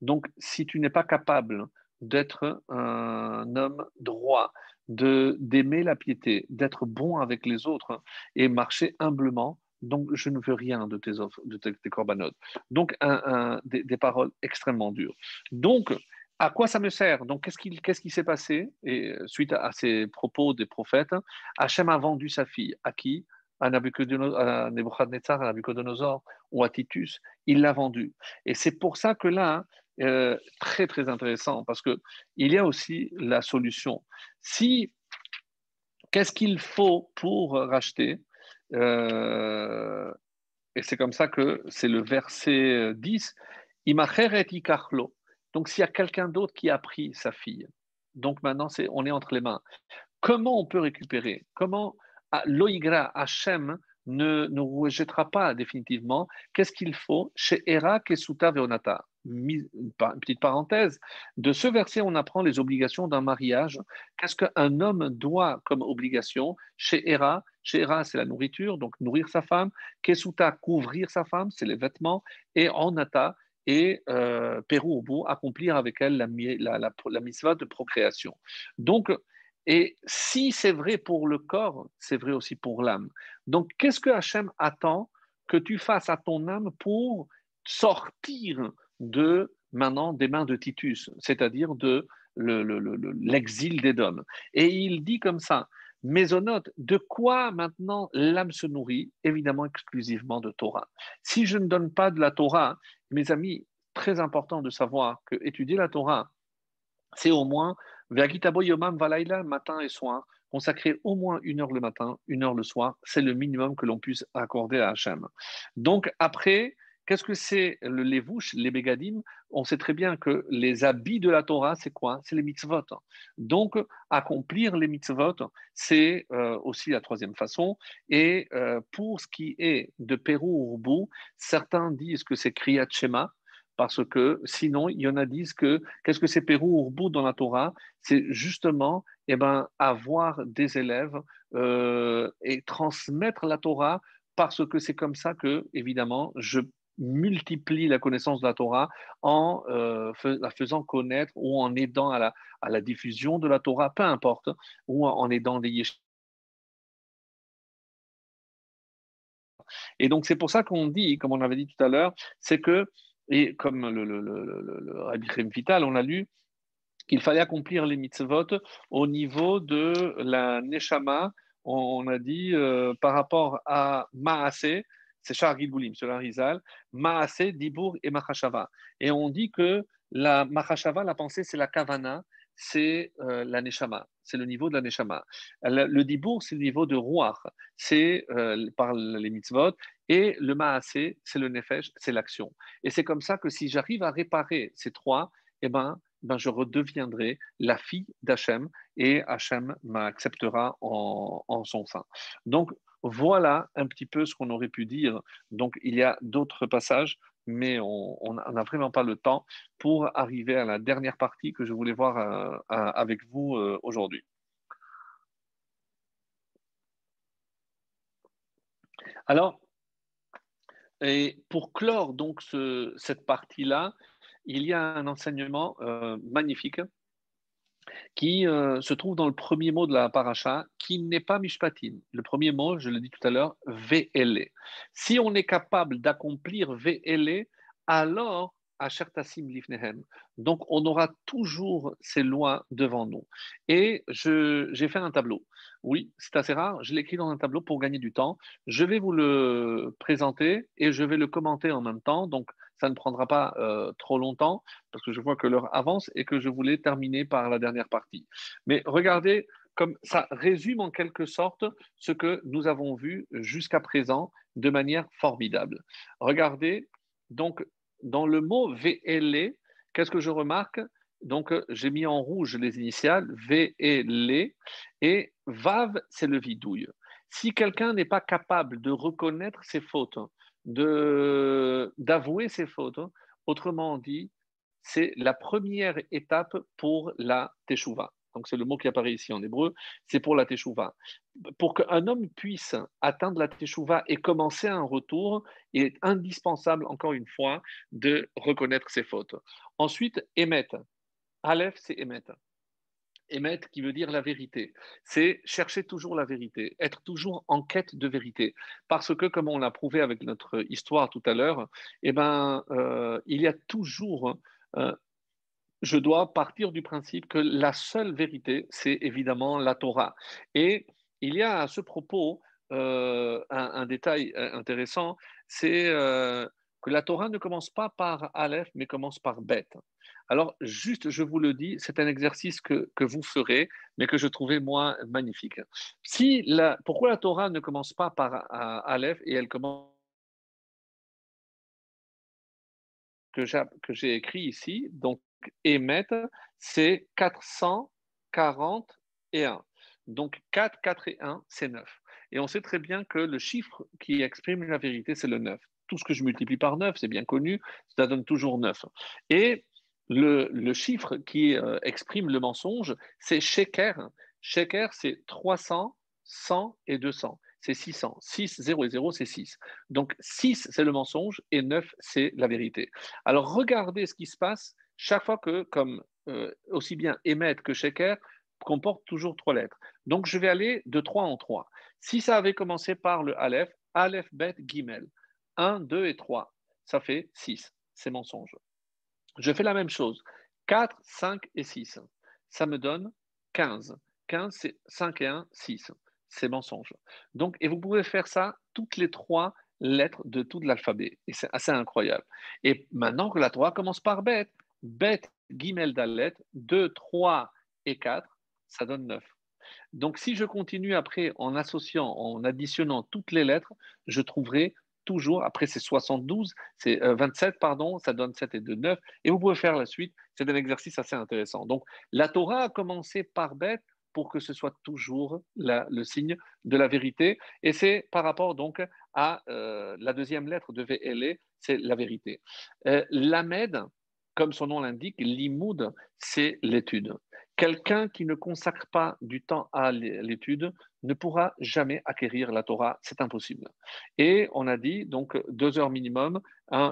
Donc, si tu n'es pas capable d'être un homme droit, de d'aimer la piété, d'être bon avec les autres et marcher humblement. Donc, je ne veux rien de tes offres, de tes, corbanotes. Donc, un, des, paroles extrêmement dures. Donc, à quoi ça me sert? Donc, qu'est-ce qui, qu'est-ce qui s'est passé? Et suite à, ces propos des prophètes, Hachem a vendu sa fille. À qui? À Nebuchadnezzar, à Nabucodonosor ou à Titus. Il l'a vendue. Et c'est pour ça que là, euh, très très intéressant parce que il y a aussi la solution. Si qu'est-ce qu'il faut pour racheter euh, Et c'est comme ça que c'est le verset 10. ikarlo. Donc s'il y a quelqu'un d'autre qui a pris sa fille, donc maintenant c'est on est entre les mains. Comment on peut récupérer? Comment ah, Loïgra Hachem ne nous rejettera pas définitivement. Qu'est-ce qu'il faut Chez Era, Kesuta, Veonata? Une petite parenthèse, de ce verset, on apprend les obligations d'un mariage. Qu'est-ce qu'un homme doit comme obligation chez Hera? Chez Hera, c'est la nourriture, donc nourrir sa femme. Kesuta, couvrir sa femme, c'est les vêtements. Et Anata, et euh, Pérou au bout, accomplir avec elle la, la, de procréation. Donc, et si c'est vrai pour le corps, c'est vrai aussi pour l'âme. Donc, qu'est-ce que Hachem attend que tu fasses à ton âme pour sortir de maintenant des mains de Titus, c'est-à-dire de l'exil des d'Édom. Et il dit comme ça, Mésonote, de quoi maintenant l'âme se nourrit Évidemment exclusivement de Torah? Si je ne donne pas de la Torah, mes amis, très important de savoir que étudier la Torah, c'est au moins Yomam Valaila, matin et soir, consacrer au moins une heure le matin, une heure le soir, c'est le minimum que l'on puisse accorder à Hachem. Donc après, Qu'est-ce que c'est le levouche, les bégadim On sait très bien que les habits de la Torah, c'est quoi? C'est les mitzvot. Donc, accomplir les mitzvot, c'est euh, aussi la troisième façon. Et euh, pour ce qui est de Pérou Urbou, certains disent que c'est Kriyat Shema, parce que sinon, il y en a disent que qu'est-ce que c'est Pérou Urbou dans la Torah? C'est justement eh ben, avoir des élèves euh, et transmettre la Torah parce que c'est comme ça que, évidemment, je multiplie la connaissance de la Torah en euh, la faisant connaître ou en aidant à la, à la, diffusion de la Torah, peu importe, ou en aidant des yeshivas. Et donc c'est pour ça qu'on dit, comme on avait dit tout à l'heure, c'est que, et comme le, le, le, le Rabbi Vital, on a lu, qu'il fallait accomplir les mitzvot au niveau de la neshama, on a dit euh, par rapport à Maasé, c'est Shar Gilgulim, sur Rizal, Maase, Dibour et Machashava. Et on dit que la Machashava, la pensée, c'est la Kavana, c'est euh, la Neshama, c'est le niveau de la Neshama. Le, Dibour, c'est le niveau de Ruach, c'est euh, par les mitzvot, et le Maase, c'est le Nefesh, c'est l'action. Et c'est comme ça que si j'arrive à réparer ces trois, eh ben, ben, je redeviendrai la fille d'Hachem et Hachem m'acceptera en, son sein. Donc, voilà un petit peu ce qu'on aurait pu dire. Donc, il y a d'autres passages, mais on n'a vraiment pas le temps pour arriver à la dernière partie que je voulais voir euh, avec vous euh, aujourd'hui. Alors, et pour clore donc cette partie-là, il y a un enseignement euh, magnifique qui euh, se trouve dans le premier mot de la paracha, qui n'est pas mishpatim. Le premier mot, je l'ai dit tout à l'heure, ve'ele. Si on est capable d'accomplir ve'ele, alors. Donc on aura toujours ces lois devant nous. Et j'ai fait un tableau. Oui, c'est assez rare. Je l'ai écrit dans un tableau pour gagner du temps. Je vais vous le présenter et je vais le commenter en même temps. Donc ça ne prendra pas euh, trop longtemps parce que je vois que l'heure avance et que je voulais terminer par la dernière partie. Mais regardez, comme ça résume en quelque sorte ce que nous avons vu jusqu'à présent de manière formidable. Regardez, donc dans le mot VLE, qu'est-ce que je remarque? Donc, j'ai mis en rouge les initiales V et VAV, c'est le vidouille. Si quelqu'un n'est pas capable de reconnaître ses fautes, d'avouer ses fautes. Autrement dit, c'est la première étape pour la teshuva. Donc c'est le mot qui apparaît ici en hébreu, c'est pour la teshuva. Pour qu'un homme puisse atteindre la teshuva et commencer un retour, il est indispensable, encore une fois, de reconnaître ses fautes. Ensuite, émettre. Aleph, c'est émettre émettre qui veut dire la vérité. C'est chercher toujours la vérité, être toujours en quête de vérité. Parce que, comme on l'a prouvé avec notre histoire tout à l'heure, eh ben, euh, il y a toujours, euh, je dois partir du principe que la seule vérité, c'est évidemment la Torah. Et il y a à ce propos euh, un, détail intéressant, c'est que la Torah ne commence pas par Aleph, mais commence par Bet. Alors, juste, je vous le dis, c'est un exercice que, vous ferez, mais que je trouvais moi magnifique. Si la, pourquoi la Torah ne commence pas par Aleph et elle commence que j'ai écrit ici, donc émettre, c'est 441. Donc 4, 4 et 1, c'est 9. Et on sait très bien que le chiffre qui exprime la vérité, c'est le 9. Tout ce que je multiplie par 9, c'est bien connu, ça donne toujours 9. Et le, chiffre qui euh, exprime le mensonge, c'est sheker. Sheker, c'est 300, 100 et 200. C'est 600. 6, 0 et 0, c'est 6. Donc 6, c'est le mensonge et 9, c'est la vérité. Alors regardez ce qui se passe chaque fois que, comme euh, aussi bien émettre que sheker, comporte toujours trois lettres. Donc je vais aller de 3 en 3. Si ça avait commencé par le Aleph, Aleph, Bet, Gimel, 1, 2 et 3, ça fait 6. C'est mensonge. Je fais la même chose. 4, 5 et 6. Ça me donne 15. 15, c'est 5 et 1, 6. C'est mensonge. Donc, et vous pouvez faire ça toutes les trois lettres de tout l'alphabet. Et c'est assez incroyable. Et maintenant que la Torah commence par bête, bête, guimel, dalet, 2, 3 et 4, ça donne 9. Donc, si je continue après en associant, en additionnant toutes les lettres, je trouverai toujours, après c'est 72, c'est 27, pardon, ça donne 7 et 2, 9, et vous pouvez faire la suite. C'est un exercice assez intéressant. Donc, la Torah a commencé par bête pour que ce soit toujours le signe de la vérité, et c'est par rapport donc à euh, la deuxième lettre de VLE, c'est la vérité. Euh, L'Amed, comme son nom l'indique, l'imoud, c'est l'étude. Quelqu'un qui ne consacre pas du temps à l'étude ne pourra jamais acquérir la Torah, c'est impossible. Et on a dit donc deux heures minimum,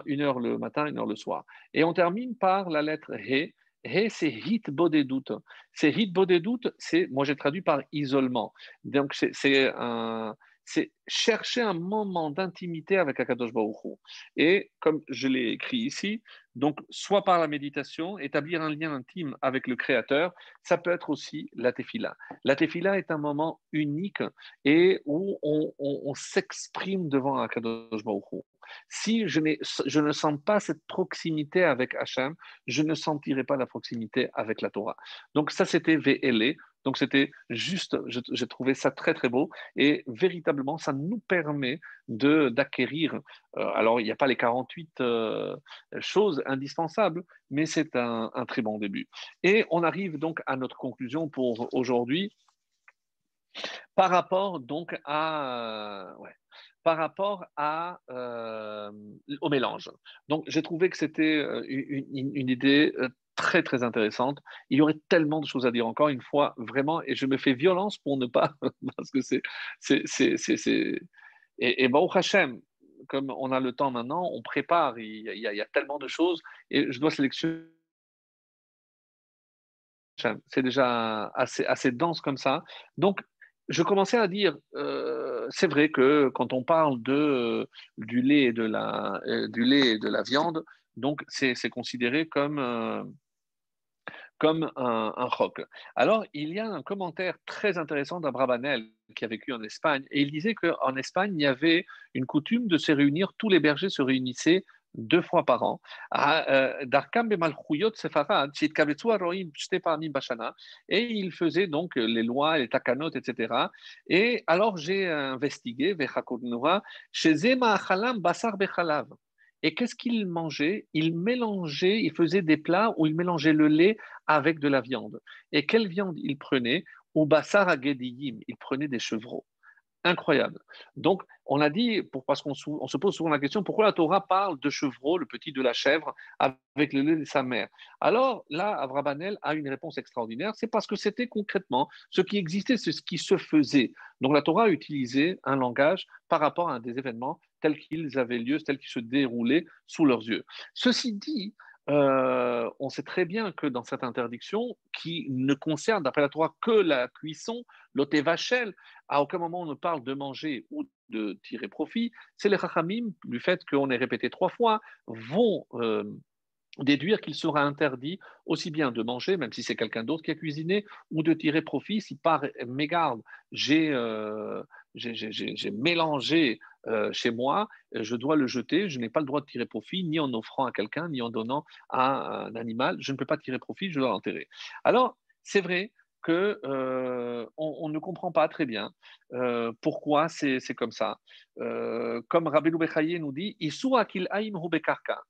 une heure le matin, une heure le soir. Et on termine par la lettre He. He, c'est hit doute. C'est hit doute, c'est, moi j'ai traduit par isolement. Donc c'est un c'est chercher un moment d'intimité avec Akadosh Baruch Et comme je l'ai écrit ici, donc soit par la méditation, établir un lien intime avec le Créateur, ça peut être aussi la tefila. La tefila est un moment unique et où on, s'exprime devant Akadosh Baruch Si je, je, ne sens pas cette proximité avec Hachem, je ne sentirai pas la proximité avec la Torah. Donc ça, c'était VLE. Donc c'était juste, j'ai trouvé ça très très beau et véritablement ça nous permet d'acquérir. Euh, alors il n'y a pas les 48 euh, choses indispensables, mais c'est un, très bon début. Et on arrive donc à notre conclusion pour aujourd'hui par rapport donc à par rapport à, euh, au mélange. Donc j'ai trouvé que c'était une, une, idée très très intéressante. Il y aurait tellement de choses à dire encore une fois, vraiment, et je me fais violence pour ne pas, <laughs> parce que c'est. et, et Baruch Hashem, comme on a le temps maintenant, on prépare, il y, a, tellement de choses, et je dois sélectionner. C'est déjà assez, assez dense comme ça. Donc, je commençais à dire, euh, c'est vrai que quand on parle de, du, lait et de la, euh, du lait et de la viande, donc c'est considéré comme, euh, comme un, roc. Alors, il y a un commentaire très intéressant d'Abrabanel qui a vécu en Espagne, et il disait qu'en Espagne, il y avait une coutume de se réunir, tous les bergers se réunissaient deux fois par an. Euh, et il faisait donc les lois, les takanotes, etc. Et alors j'ai investigué, chez Zema Basar Bechalav. Et qu'est-ce qu'il mangeait? Il mélangeait, il faisait des plats où il mélangeait le lait avec de la viande. Et quelle viande il prenait? Au bassar agediyim, il prenait des chevreaux. Incroyable. Donc, on a dit, pour, parce qu'on on se pose souvent la question, pourquoi la Torah parle de chevreau, le petit de la chèvre, avec le lait de sa mère? Alors là, Avrabanel a une réponse extraordinaire, c'est parce que c'était concrètement ce qui existait, ce qui se faisait. Donc la Torah a utilisé un langage par rapport à des événements tels qu'ils avaient lieu, tels qu'ils se déroulaient sous leurs yeux. Ceci dit, euh, on sait très bien que dans cette interdiction, qui ne concerne, d'après la Torah, que la cuisson, l'otevachel, à aucun moment on ne parle de manger ou de tirer profit, c'est les rachamim, du fait qu'on ait répété trois fois, vont euh, déduire qu'il sera interdit aussi bien de manger, même si c'est quelqu'un d'autre qui a cuisiné, ou de tirer profit si par mégarde j'ai euh, mélangé euh, chez moi, je dois le jeter, je n'ai pas le droit de tirer profit, ni en offrant à quelqu'un, ni en donnant à un animal, je ne peux pas tirer profit, je dois l'enterrer. Alors, c'est vrai que euh, on, ne comprend pas très bien euh, pourquoi c'est comme ça. comme Rabbi Bechaye nous dit, il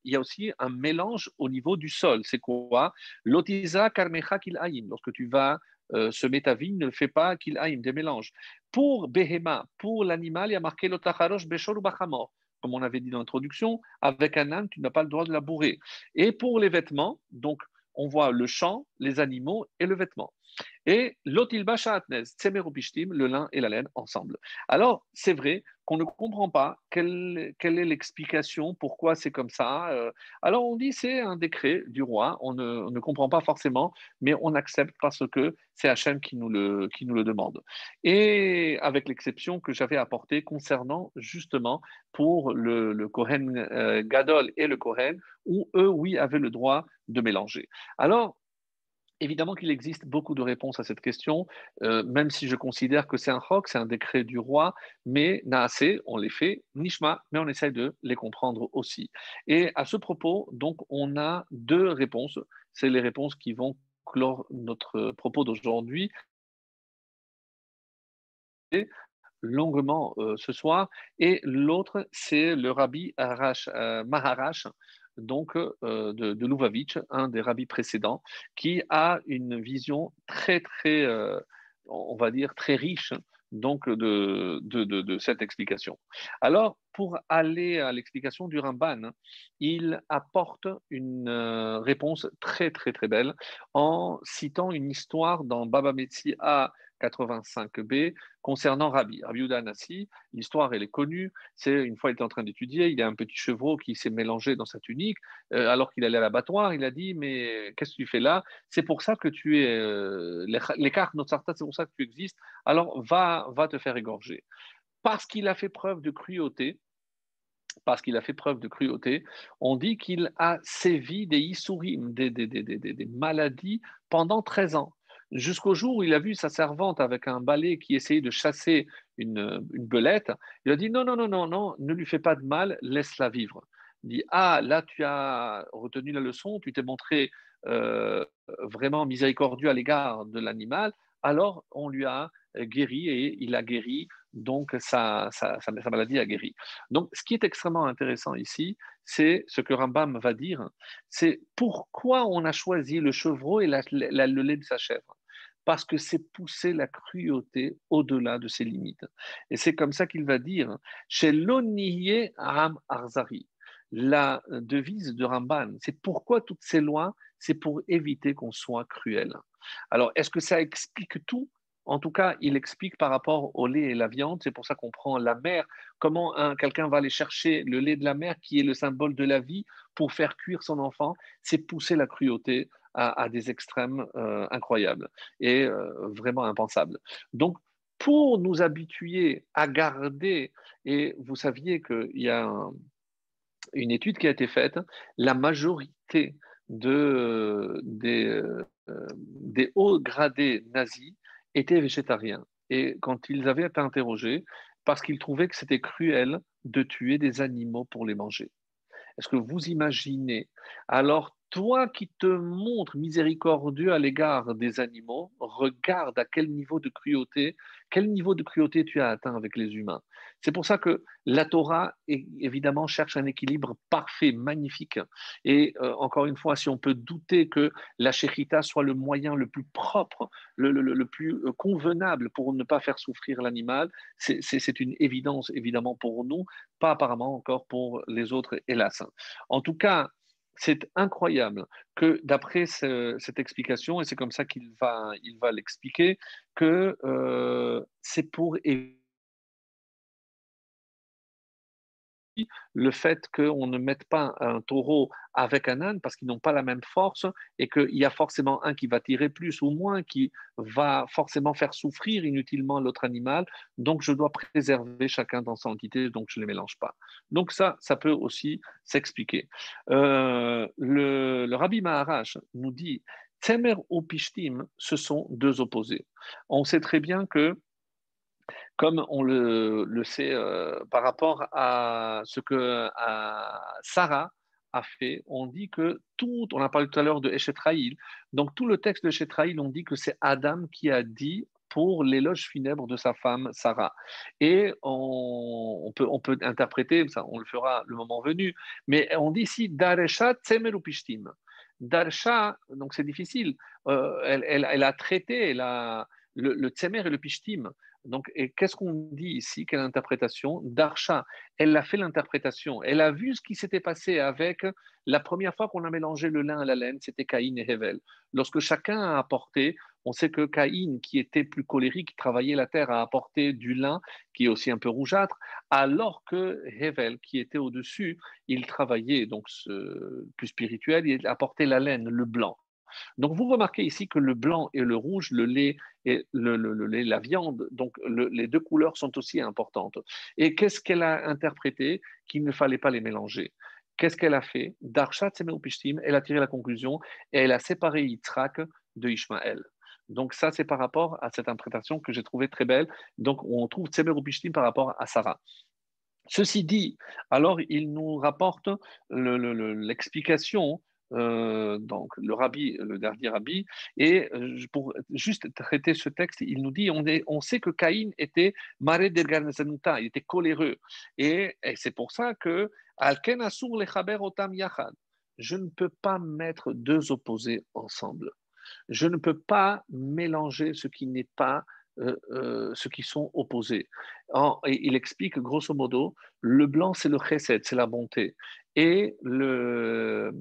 y a aussi un mélange au niveau du sol. C'est quoi? Lotiza karmecha Lorsque tu vas euh, se met ta vigne, ne fait pas aille des mélanges. Pour Behema, pour l'animal, il y a marqué l'otacharosh bachamor. Comme on avait dit dans l'introduction, avec un âne, tu n'as pas le droit de la bourrer. Et pour les vêtements, donc on voit le champ, les animaux et le vêtement. Et l'otilba atnez, le lin et la laine ensemble. Alors, c'est vrai qu'on ne comprend pas quelle, quelle est l'explication, pourquoi c'est comme ça. Euh. Alors, on dit c'est un décret du roi, on ne, ne, comprend pas forcément, mais on accepte parce que c'est Hachem qui nous le, qui nous le demande. Et avec l'exception que j'avais apportée concernant justement pour le, le Kohen euh, Gadol et le Kohen, où eux, oui, avaient le droit de mélanger. Alors, Évidemment qu'il existe beaucoup de réponses à cette question, euh, même si je considère que c'est un roc, c'est un décret du roi, mais assez, on les fait, nishma, mais on essaye de les comprendre aussi. Et à ce propos, donc, on a deux réponses. C'est les réponses qui vont clore notre propos d'aujourd'hui longuement euh, ce soir. Et l'autre, c'est le rabbi Arash, euh, Maharash, donc euh, de, de un des rabbis précédents, qui a une vision très, très, on va dire, très riche donc de, de, de, cette explication. Alors, pour aller à l'explication du Ramban, il apporte une réponse très très très belle en citant une histoire dans Baba Metsi A 85b concernant Rabbi. Rabbi Udanassi, l'histoire elle est connue, c'est une fois il était en train d'étudier, il y a un petit chevreau qui s'est mélangé dans sa tunique, euh, alors qu'il allait à l'abattoir, il a dit mais qu'est-ce que tu fais là? C'est pour ça que tu es euh, l'écart Notsarta, c'est pour ça que tu existes, alors va, va te faire égorger. Parce qu'il a fait preuve de cruauté, parce qu'il a fait preuve de cruauté, on dit qu'il a sévi des issourim, des, maladies pendant 13 ans jusqu'au jour où il a vu sa servante avec un balai qui essayait de chasser une, belette. Il a dit non, non, non, non, ne lui fais pas de mal, laisse-la vivre. Il dit ah, là tu as retenu la leçon, tu t'es montré euh, vraiment miséricordieux à l'égard de l'animal, alors on lui a guéri et il a guéri, donc sa, sa, maladie a guéri. Donc ce qui est extrêmement intéressant ici, c'est ce que Rambam va dire, c'est pourquoi on a choisi le chevreau et le lait de sa chèvre? Parce que c'est pousser la cruauté au-delà de ses limites. Et c'est comme ça qu'il va dire chez l'Oniye Ram Arzari. La devise de Ramban, c'est pourquoi toutes ces lois, c'est pour éviter qu'on soit cruel. Alors, est-ce que ça explique tout? En tout cas, il explique par rapport au lait et la viande, c'est pour ça qu'on prend la mer, comment quelqu'un va aller chercher le lait de la mer, qui est le symbole de la vie, pour faire cuire son enfant, c'est pousser la cruauté à, des extrêmes euh, incroyables et euh, vraiment impensables. Donc, pour nous habituer à garder, et vous saviez qu'il y a une étude qui a été faite, la majorité de, des, euh, des hauts gradés nazis étaient végétariens. Et quand ils avaient été interrogés, parce qu'ils trouvaient que c'était cruel de tuer des animaux pour les manger. Est-ce que vous imaginez alors toi qui te montres miséricordieux à l'égard des animaux, regarde à quel niveau de cruauté, quel niveau de cruauté tu as atteint avec les humains. C'est pour ça que la Torah, évidemment, cherche un équilibre parfait, magnifique. Et euh, encore une fois, si on peut douter que la shechita soit le moyen le plus propre, le, plus euh, convenable pour ne pas faire souffrir l'animal, c'est une évidence, évidemment, pour nous, pas apparemment encore pour les autres, hélas. En tout cas, c'est incroyable que d'après cette explication, et c'est comme ça qu'il va, il va l'expliquer, que euh, c'est pour éviter le fait qu'on ne mette pas un taureau avec un âne parce qu'ils n'ont pas la même force et qu'il y a forcément un qui va tirer plus ou moins, qui va forcément faire souffrir inutilement l'autre animal. Donc, je dois préserver chacun dans sa entité, donc je ne les mélange pas. Donc, ça, ça peut aussi s'expliquer. Euh, le, le Rabbi Maharash nous dit Temer ou Pishtim, ce sont deux opposés. On sait très bien que comme on le, sait euh, par rapport à ce que Sarah a fait, on dit que tout, on a parlé tout à l'heure de Eshetraïl, donc tout le texte de Eshetraïl, on dit que c'est Adam qui a dit pour l'éloge funèbre de sa femme Sarah. Et on, peut, on peut interpréter, ça, on le fera le moment venu, mais on dit ici Daresha Tsemerupishtim. Darsha, donc c'est difficile, euh, elle, a traité le, le et le Pishtim. Donc, qu'est-ce qu'on dit ici? Quelle interprétation? Darsha, elle a fait l'interprétation. Elle a vu ce qui s'était passé avec la première fois qu'on a mélangé le lin à la laine, c'était Caïn et Hevel. Lorsque chacun a apporté, on sait que Caïn, qui était plus colérique, travaillait la terre, a apporté du lin, qui est aussi un peu rougeâtre, alors que Hevel, qui était au-dessus, il travaillait donc plus spirituel, il apportait la laine, le blanc. Donc vous remarquez ici que le blanc et le rouge, le lait et la viande, donc les deux couleurs sont aussi importantes. Et qu'est-ce qu'elle a interprété qu'il ne fallait pas les mélanger? Qu'est-ce qu'elle a fait? Darshat elle a tiré la conclusion et elle a séparé Yitzhak de Ishmaël. Donc ça, c'est par rapport à cette interprétation que j'ai trouvée très belle. Donc on trouve Tsemer par rapport à Sarah. Ceci dit, alors il nous rapporte l'explication euh, donc le rabbi, le dernier rabbi, et euh, pour juste traiter ce texte, il nous dit on, on sait que Caïn était maré il était coléreux, et, c'est pour ça que je ne peux pas mettre deux opposés ensemble. Je ne peux pas mélanger ce qui n'est pas euh, ce qui sont opposés. et il explique grosso modo, le blanc c'est le chesed, c'est la bonté, et le,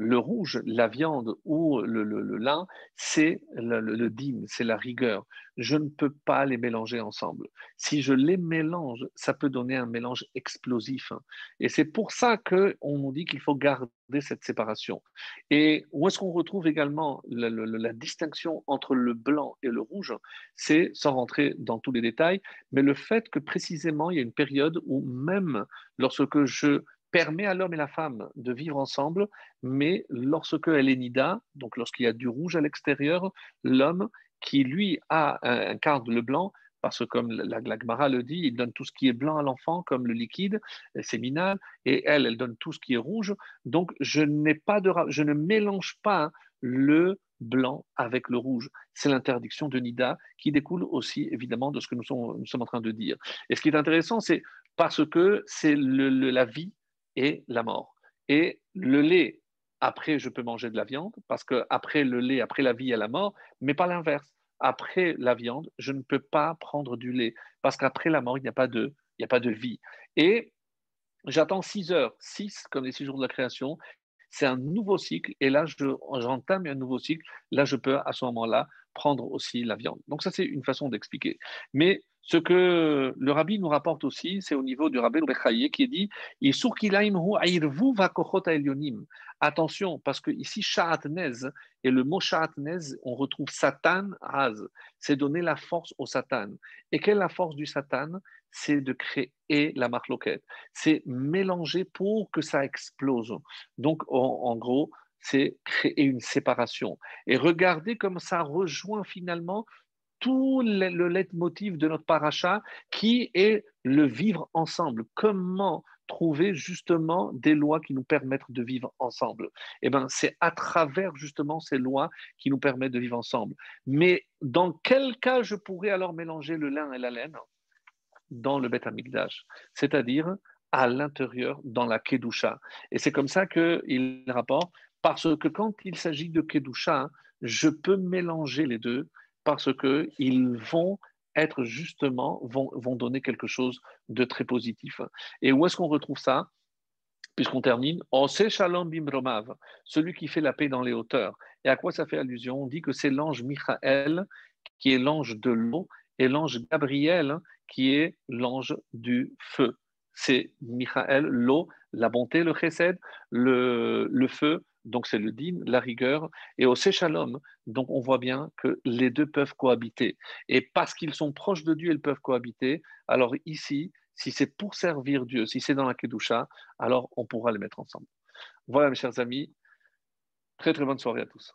le rouge, la viande ou le, lin, c'est le, le, c'est la rigueur. Je ne peux pas les mélanger ensemble. Si je les mélange, ça peut donner un mélange explosif. Et c'est pour ça qu'on nous dit qu'il faut garder cette séparation. Et où est-ce qu'on retrouve également la, la, distinction entre le blanc et le rouge? C'est, sans rentrer dans tous les détails, mais le fait que précisément, il y a une période où même lorsque je permet à l'homme et la femme de vivre ensemble, mais lorsque elle est nida, donc lorsqu'il y a du rouge à l'extérieur, l'homme qui lui a un, quart de le blanc, parce que comme la, la le dit, il donne tout ce qui est blanc à l'enfant, comme le liquide séminal, et elle, elle donne tout ce qui est rouge. Donc je n'ai pas de, je ne mélange pas le blanc avec le rouge. C'est l'interdiction de Nida qui découle aussi évidemment de ce que nous nous sommes en train de dire. Et ce qui est intéressant, c'est parce que c'est la vie et la mort. Et le lait, après, je peux manger de la viande, parce que après le lait, après la vie, il y a la mort, mais pas l'inverse. Après la viande, je ne peux pas prendre du lait, parce qu'après la mort, il n'y a, pas de, a pas de vie. Et j'attends 6 heures, 6 comme les 6 jours de la création, c'est un nouveau cycle, et là, j'entame un nouveau cycle, là, je peux à ce moment-là prendre aussi la viande. Donc ça, c'est une façon d'expliquer. Mais ce que le rabbi nous rapporte aussi, c'est au niveau du rabbi Bechaye qui dit Attention, parce que ici, et le mot Sha'atnez, on retrouve Satan, Az, c'est donner la force au Satan. Et quelle est la force du Satan? C'est de créer la marloquette. C'est mélanger pour que ça explose. Donc, en gros, c'est créer une séparation. Et regardez comme ça rejoint finalement tout le, leitmotiv de notre paracha qui est le vivre ensemble. Comment trouver justement des lois qui nous permettent de vivre ensemble? Eh bien, c'est à travers justement ces lois qui nous permettent de vivre ensemble. Mais dans quel cas je pourrais alors mélanger le lin et la laine? Dans le Beth Amikdash, c'est-à-dire à l'intérieur, dans la Kedusha. Et c'est comme ça qu'il rapporte, parce que quand il s'agit de Kedusha, je peux mélanger les deux parce qu'ils vont être justement, vont, vont donner quelque chose de très positif. Et où est-ce qu'on retrouve ça? Puisqu'on termine, sait Shalom Bimromav, celui qui fait la paix dans les hauteurs. Et à quoi ça fait allusion? On dit que c'est l'ange Michael qui est l'ange de l'eau et l'ange Gabriel qui est l'ange du feu. C'est Michael, l'eau, la bonté, le chesed, le feu, donc c'est le din, la rigueur, et au Shalom, donc on voit bien que les deux peuvent cohabiter. Et parce qu'ils sont proches de Dieu, ils peuvent cohabiter. Alors ici, si c'est pour servir Dieu, si c'est dans la Kedusha, alors on pourra les mettre ensemble. Voilà mes chers amis, très très bonne soirée à tous.